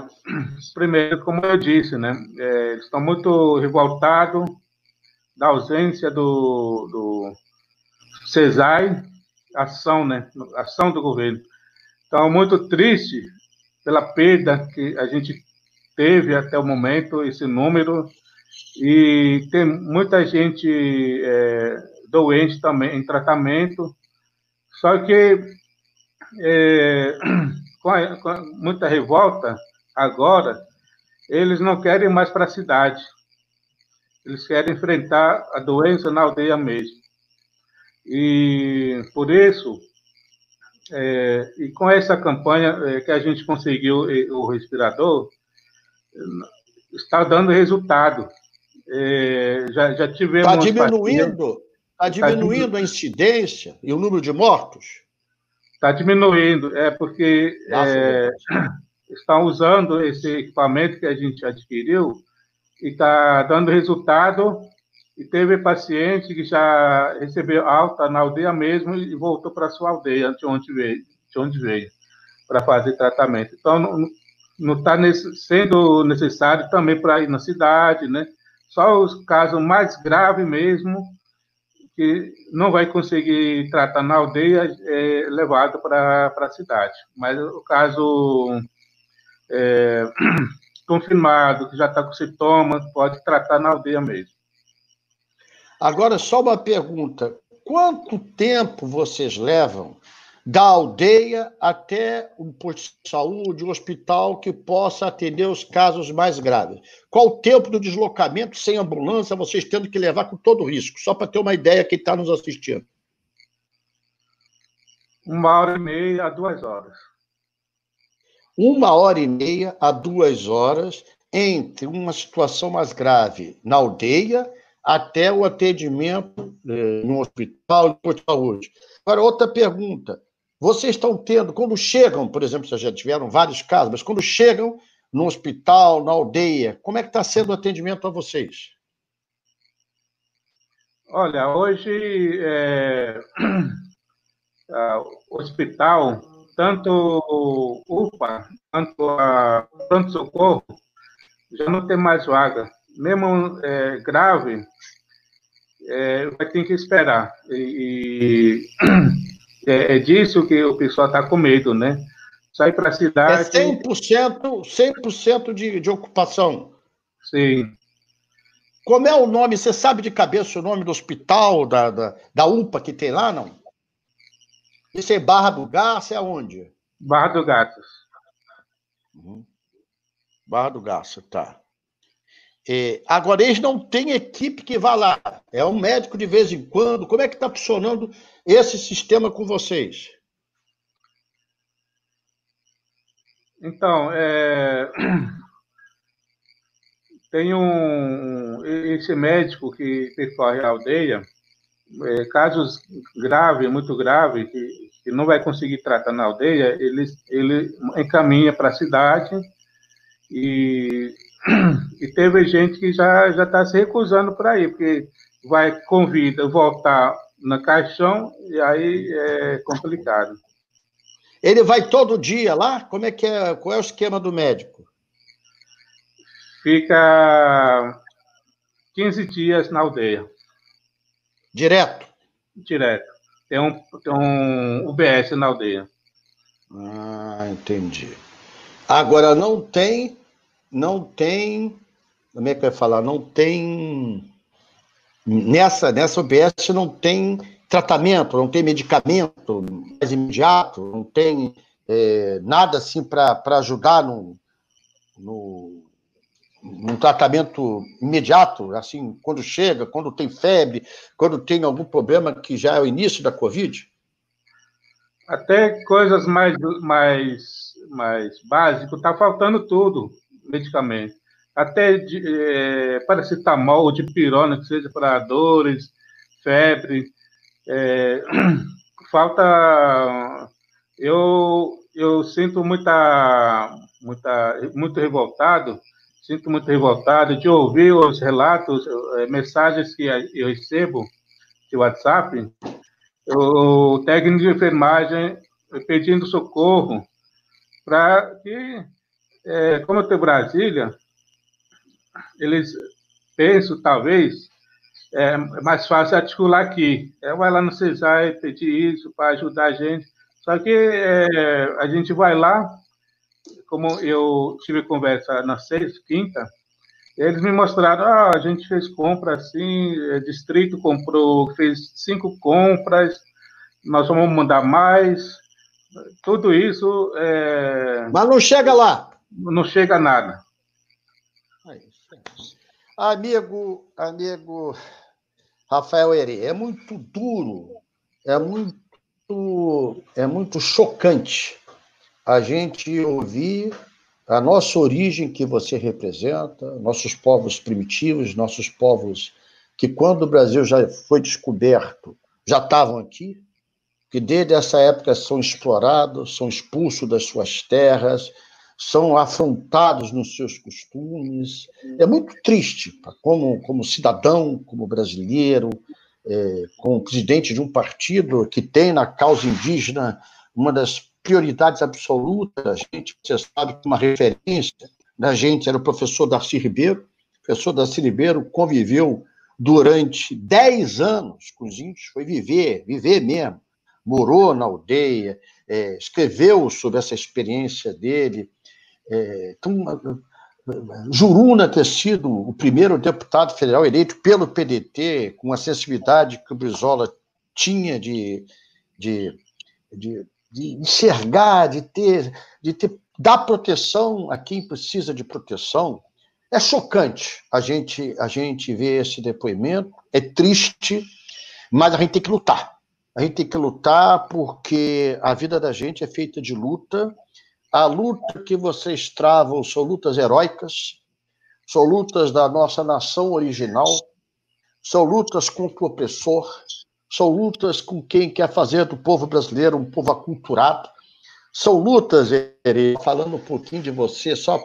primeiro, como eu disse, né, é, estão muito revoltados da ausência do, do, CESAI, ação, né? Ação do governo. Então, muito triste pela perda que a gente teve até o momento, esse número, e tem muita gente é, doente também, em tratamento, só que é, com, a, com muita revolta agora, eles não querem mais para a cidade, eles querem enfrentar a doença na aldeia mesmo. E por isso, é, e com essa campanha é, que a gente conseguiu o respirador, está dando resultado. É, já, já tivemos. Está diminuindo, está diminuindo tá a incidência e o número de mortos? Está diminuindo, é porque é, estão usando esse equipamento que a gente adquiriu e está dando resultado e teve paciente que já recebeu alta na aldeia mesmo e voltou para sua aldeia, de onde veio, de onde veio para fazer tratamento. Então, não está sendo necessário também para ir na cidade, né? Só os casos mais graves mesmo, que não vai conseguir tratar na aldeia, é levado para a cidade. Mas o caso é, confirmado, que já está com sintomas, pode tratar na aldeia mesmo. Agora, só uma pergunta: quanto tempo vocês levam da aldeia até um posto de saúde, um hospital que possa atender os casos mais graves? Qual o tempo do deslocamento sem ambulância, vocês tendo que levar com todo risco? Só para ter uma ideia quem está nos assistindo. Uma hora e meia a duas horas. Uma hora e meia a duas horas entre uma situação mais grave na aldeia até o atendimento eh, no hospital de saúde. Agora, outra pergunta. Vocês estão tendo, quando chegam, por exemplo, vocês já tiveram vários casos, mas quando chegam, no hospital, na aldeia? Como é que está sendo o atendimento a vocês? Olha, hoje é, o hospital, tanto UPA quanto a pronto-socorro, já não tem mais vaga. Mesmo é, grave, é, vai ter que esperar. E, e é, é, disso que o pessoal está com medo, né? Sair para a cidade. É 100%, 100 de, de ocupação. Sim. Como é o nome? Você sabe de cabeça o nome do hospital, da, da, da UPA que tem lá, não? Isso é Barra do Garça, é onde? Barra do Garça. Uhum. Barra do Garça, tá. É, agora, eles não têm equipe que vá lá. É um médico de vez em quando. Como é que está funcionando esse sistema com vocês? Então, é... tem um esse médico que percorre a aldeia, é, casos graves, muito graves, que, que não vai conseguir tratar na aldeia, ele, ele encaminha para a cidade e e teve gente que já está se recusando para ir, porque vai convida voltar na caixão e aí é complicado. Ele vai todo dia lá? Como é que é? Qual é o esquema do médico? Fica 15 dias na aldeia. Direto? Direto. Tem um, tem um UBS na aldeia. Ah, entendi. Agora não tem não tem, como é que vai falar? Não tem nessa nessa OBS não tem tratamento, não tem medicamento mais imediato, não tem é, nada assim para ajudar no, no, no tratamento imediato, assim, quando chega, quando tem febre, quando tem algum problema que já é o início da Covid? Até coisas mais, mais, mais básicas, está faltando tudo medicamento. Até de, é, paracetamol, de pirona, que seja para dores, febre. É, falta. Eu, eu sinto muita, muita, muito revoltado, sinto muito revoltado de ouvir os relatos, é, mensagens que eu recebo de WhatsApp, o técnico de enfermagem pedindo socorro para que é, como eu tenho Brasília, eles pensam, talvez, é mais fácil articular aqui. É, vai lá no CESAR pedir isso para ajudar a gente. Só que é, a gente vai lá, como eu tive conversa na sexta, quinta, eles me mostraram, ah, a gente fez compra assim, é, distrito comprou, fez cinco compras, nós vamos mandar mais, tudo isso. É... Mas não chega lá não chega a nada. Amigo, amigo Rafael Eri, é muito duro, é muito, é muito chocante a gente ouvir a nossa origem que você representa, nossos povos primitivos, nossos povos que quando o Brasil já foi descoberto, já estavam aqui, que desde essa época são explorados, são expulsos das suas terras, são afrontados nos seus costumes. É muito triste, como, como cidadão, como brasileiro, é, como presidente de um partido que tem na causa indígena uma das prioridades absolutas. A gente, você sabe que uma referência da gente era o professor Darcy Ribeiro. O professor Darcy Ribeiro conviveu durante 10 anos com os índios, foi viver, viver mesmo. Morou na aldeia, é, escreveu sobre essa experiência dele, é, então, Juruna ter sido o primeiro deputado federal eleito pelo PDT, com a sensibilidade que o Brizola tinha de, de, de, de enxergar, de ter, de ter, dar proteção a quem precisa de proteção, é chocante a gente, a gente ver esse depoimento, é triste, mas a gente tem que lutar. A gente tem que lutar porque a vida da gente é feita de luta a luta que vocês travam são lutas heróicas, são lutas da nossa nação original, são lutas contra o opressor, são lutas com quem quer fazer do povo brasileiro um povo aculturado, são lutas, falando um pouquinho de você, só,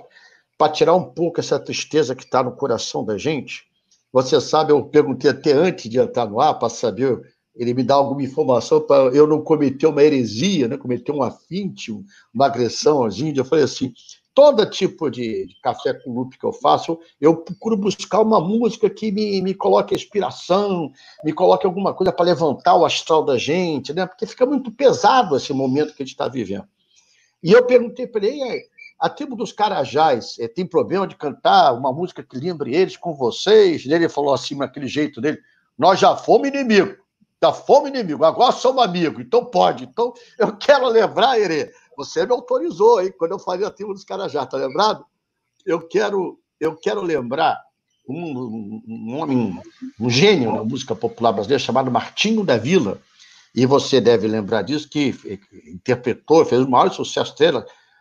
para tirar um pouco essa tristeza que está no coração da gente. Você sabe, eu perguntei até antes de entrar no ar para saber, ele me dá alguma informação para eu não cometer uma heresia, né? cometer um afinte, uma agressão aos índios. Eu falei assim: todo tipo de, café com loop que eu faço, eu procuro buscar uma música que me, me coloque inspiração, me coloque alguma coisa para levantar o astral da gente, né? Porque fica muito pesado esse momento que a gente está vivendo. E eu perguntei para ele, a tribo dos Carajás é, tem problema de cantar uma música que lembre eles com vocês? Ele falou assim, naquele jeito dele, nós já fomos inimigo, já fomos inimigo, agora somos amigos, então pode. Então, eu quero lembrar, Herê, você me autorizou, hein? Quando eu falei a tribo dos Carajás, tá lembrado? Eu quero, eu quero lembrar um, um homem, um gênio da música popular brasileira chamado Martinho da Vila, e você deve lembrar disso, que interpretou, fez o maior sucesso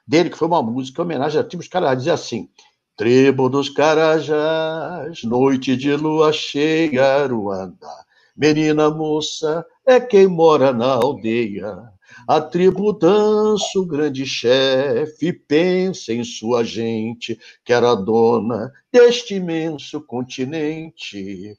dele, que foi uma música em homenagem a tribo dos Carajás, dizia assim, Tribo dos Carajás, noite de lua cheia, Aruanda, menina moça é quem mora na aldeia, a tribo dança, o grande chefe pensa em sua gente, que era dona deste imenso continente,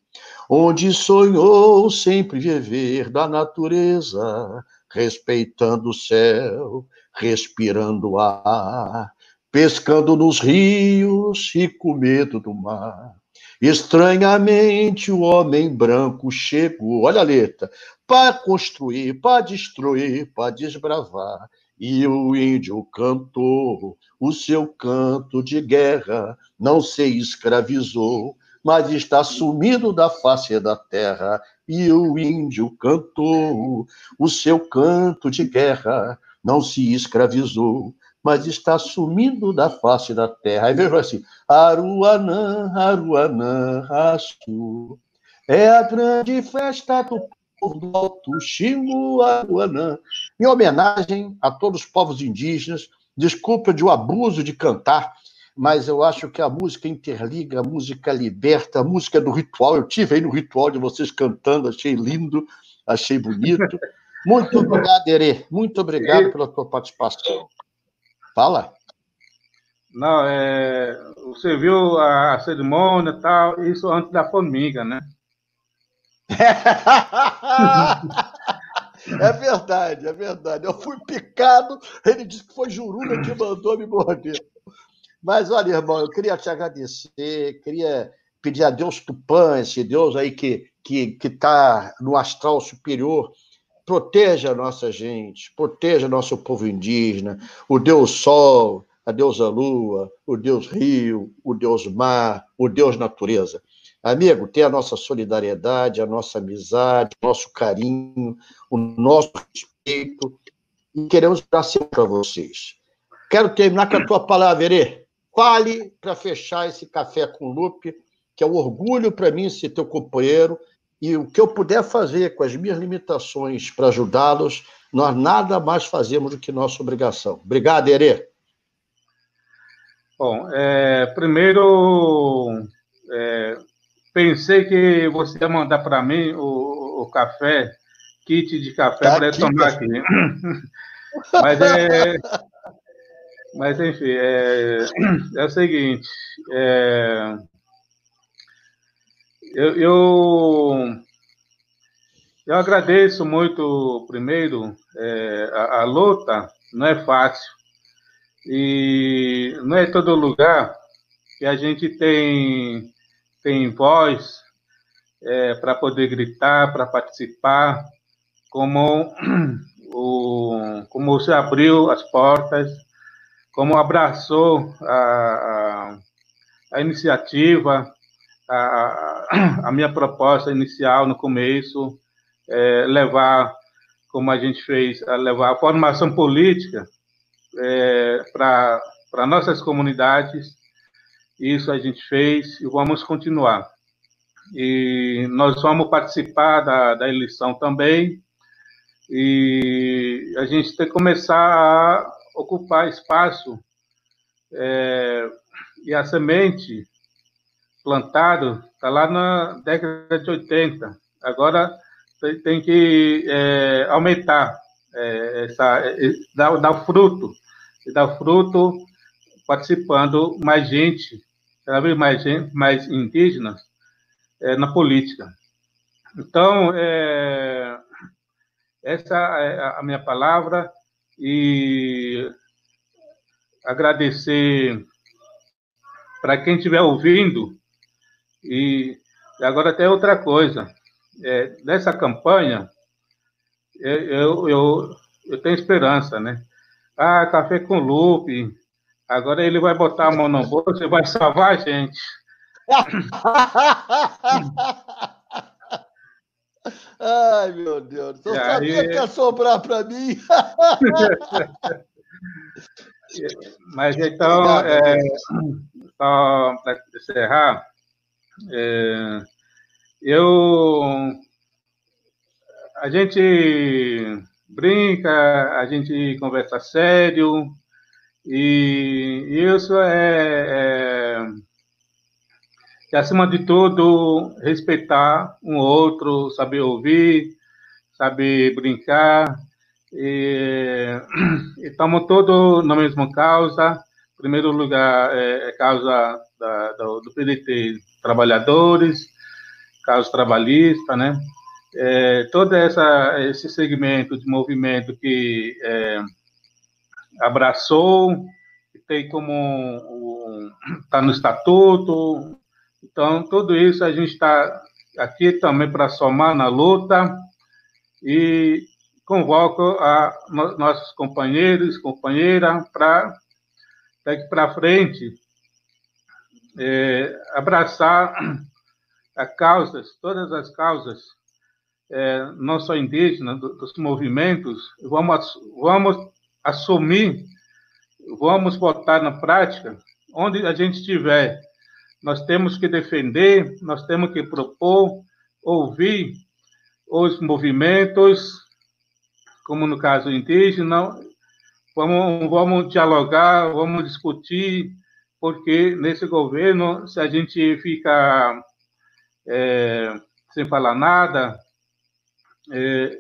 onde sonhou sempre viver da natureza, respeitando o céu, respirando o ar, pescando nos rios e com medo do mar. Estranhamente o homem branco chegou, olha a letra, para construir, para destruir, para desbravar. E o índio cantou o seu canto de guerra, não se escravizou, mas está sumido da face da terra. E o índio cantou o seu canto de guerra, não se escravizou, mas está sumindo da face da terra. Aí vejo assim: Aruanã, Aruanã, Raçu. É a grande festa do povo do Alto Xingu, Aruanã. Em homenagem a todos os povos indígenas, desculpa de o um abuso de cantar, mas eu acho que a música interliga, a música liberta, a música do ritual. Eu tive aí no ritual de vocês cantando, achei lindo, achei bonito. Muito obrigado, Herê. Muito obrigado pela tua participação. Fala. Não, é, você viu a cerimônia e tal, isso antes da formiga, né? é verdade, é verdade. Eu fui picado, ele disse que foi Juruna que mandou me morder. Mas olha, irmão, eu queria te agradecer, queria pedir a Deus Tupã, esse Deus aí que que está no astral superior, proteja a nossa gente, proteja nosso povo indígena, o Deus Sol, a deusa Lua, o Deus Rio, o Deus Mar, o Deus Natureza. Amigo, tem a nossa solidariedade, a nossa amizade, o nosso carinho, o nosso respeito, e queremos dar sempre para vocês. Quero terminar com a tua palavra, Erê. Fale para fechar esse café com Lupe, que é um orgulho para mim ser teu companheiro, e o que eu puder fazer com as minhas limitações para ajudá-los, nós nada mais fazemos do que nossa obrigação. Obrigado, Herê. Bom, é, primeiro, é, pensei que você ia mandar para mim o, o, café, kit de café tá para eu tomar aqui. mas, é, mas, enfim, é, é o seguinte, é, eu, eu, eu agradeço muito, primeiro, é, a, a, luta não é fácil. E não é todo lugar que a gente tem, tem voz é, para poder gritar, para participar, como, o, como você abriu as portas, como abraçou a, a, a iniciativa, a, a minha proposta inicial no começo, é levar, como a gente fez, a levar a formação política é, para nossas comunidades. Isso a gente fez e vamos continuar. E nós vamos participar da, da eleição também. E a gente tem que começar a ocupar espaço é, e a semente plantado está lá na década de 80. Agora tem que é, aumentar, é, essa, é, dar, dar fruto, dar fruto participando mais gente, cada vez mais gente, mais indígenas é, na política. Então, é, essa é a minha palavra e agradecer para quem estiver ouvindo e agora até outra coisa é, nessa campanha eu, eu, eu tenho esperança, né? Ah, café com Lupe, agora ele vai botar a mão no bolso e vai salvar a gente. Ai, meu Deus, eu sabia aí... que ia sobrar para mim. Mas então, é, só para encerrar, é, eu a gente brinca, a gente conversa sério, e isso é, é, é, acima de tudo, respeitar um outro, saber ouvir, saber brincar, e estamos todos na mesma causa. Em primeiro lugar, é, é causa da, do, do PDT Trabalhadores, causa trabalhista, né? é, todo essa, esse segmento de movimento que é, abraçou, que tem como está no estatuto, então tudo isso a gente está aqui também para somar na luta e convoco a nossos companheiros, companheira, para daqui para frente é, abraçar as causas, todas as causas é, não só indígena, dos movimentos, vamos, vamos assumir, vamos botar na prática, onde a gente estiver, nós temos que defender, nós temos que propor, ouvir os movimentos, como no caso indígena, vamos, vamos dialogar, vamos discutir, porque nesse governo, se a gente fica é, sem falar nada, é,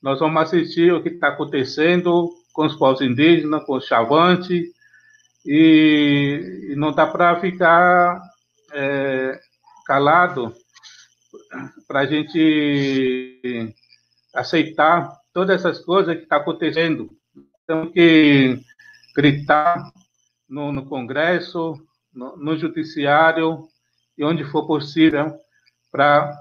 nós vamos assistir o que está acontecendo com os povos indígenas, com os chavantes, e, e não dá para ficar é, calado para a gente aceitar todas essas coisas que estão tá acontecendo. Temos que gritar no, no Congresso, no, no Judiciário e onde for possível para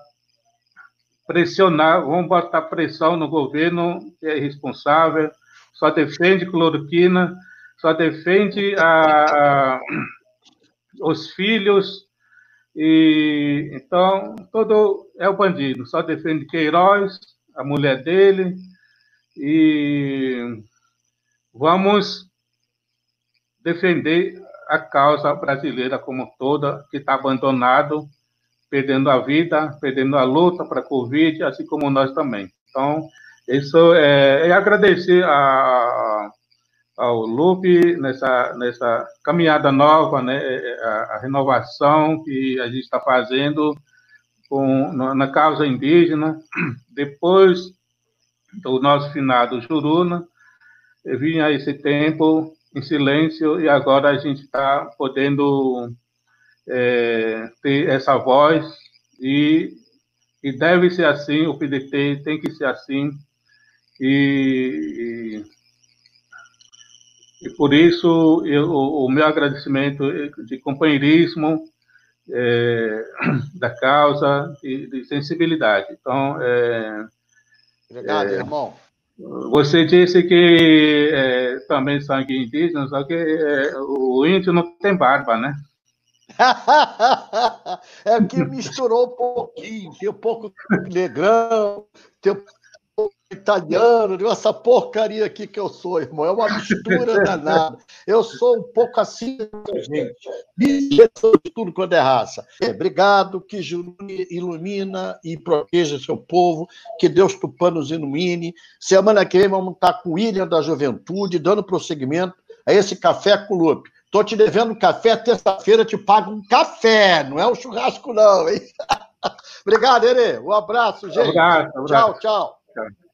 pressionar, vamos botar pressão no governo que é irresponsável, só defende cloroquina, só defende a, a, os filhos, e então todo é o bandido, só defende Queiroz, a mulher dele, e vamos defender a causa brasileira como toda, que está abandonado perdendo a vida, perdendo a luta para a Covid, assim como nós também. Então, isso é, é agradecer a, ao Lupe nessa, nessa caminhada nova, né, a, a renovação que a gente está fazendo com, na causa indígena. Depois do nosso finado Juruna, vinha esse tempo em silêncio e agora a gente está podendo é, ter essa voz e, e deve ser assim, o PDT tem que ser assim e, e, e por isso eu, o, meu agradecimento de companheirismo é, da causa e de sensibilidade. Então, é, Obrigado, é, irmão. Você disse que é, também sangue indígena, só que é, o índio não tem barba, né? é que misturou um pouquinho, tem um pouco negrão, tem um italiano, essa porcaria aqui que eu sou, irmão. É uma mistura danada. Eu sou um pouco assim, gente. de tudo quando é raça. É, obrigado, que ilumina e proteja seu povo, que Deus Tupã nos ilumine. Semana que vem vamos estar com o William da Juventude, dando prosseguimento a esse café com Lupe. Tô te devendo um café, terça-feira te pago um café, não é um churrasco, não, hein? Obrigado, Ere. Um abraço, gente. Obrigado, obrigado. Tchau, tchau. tchau.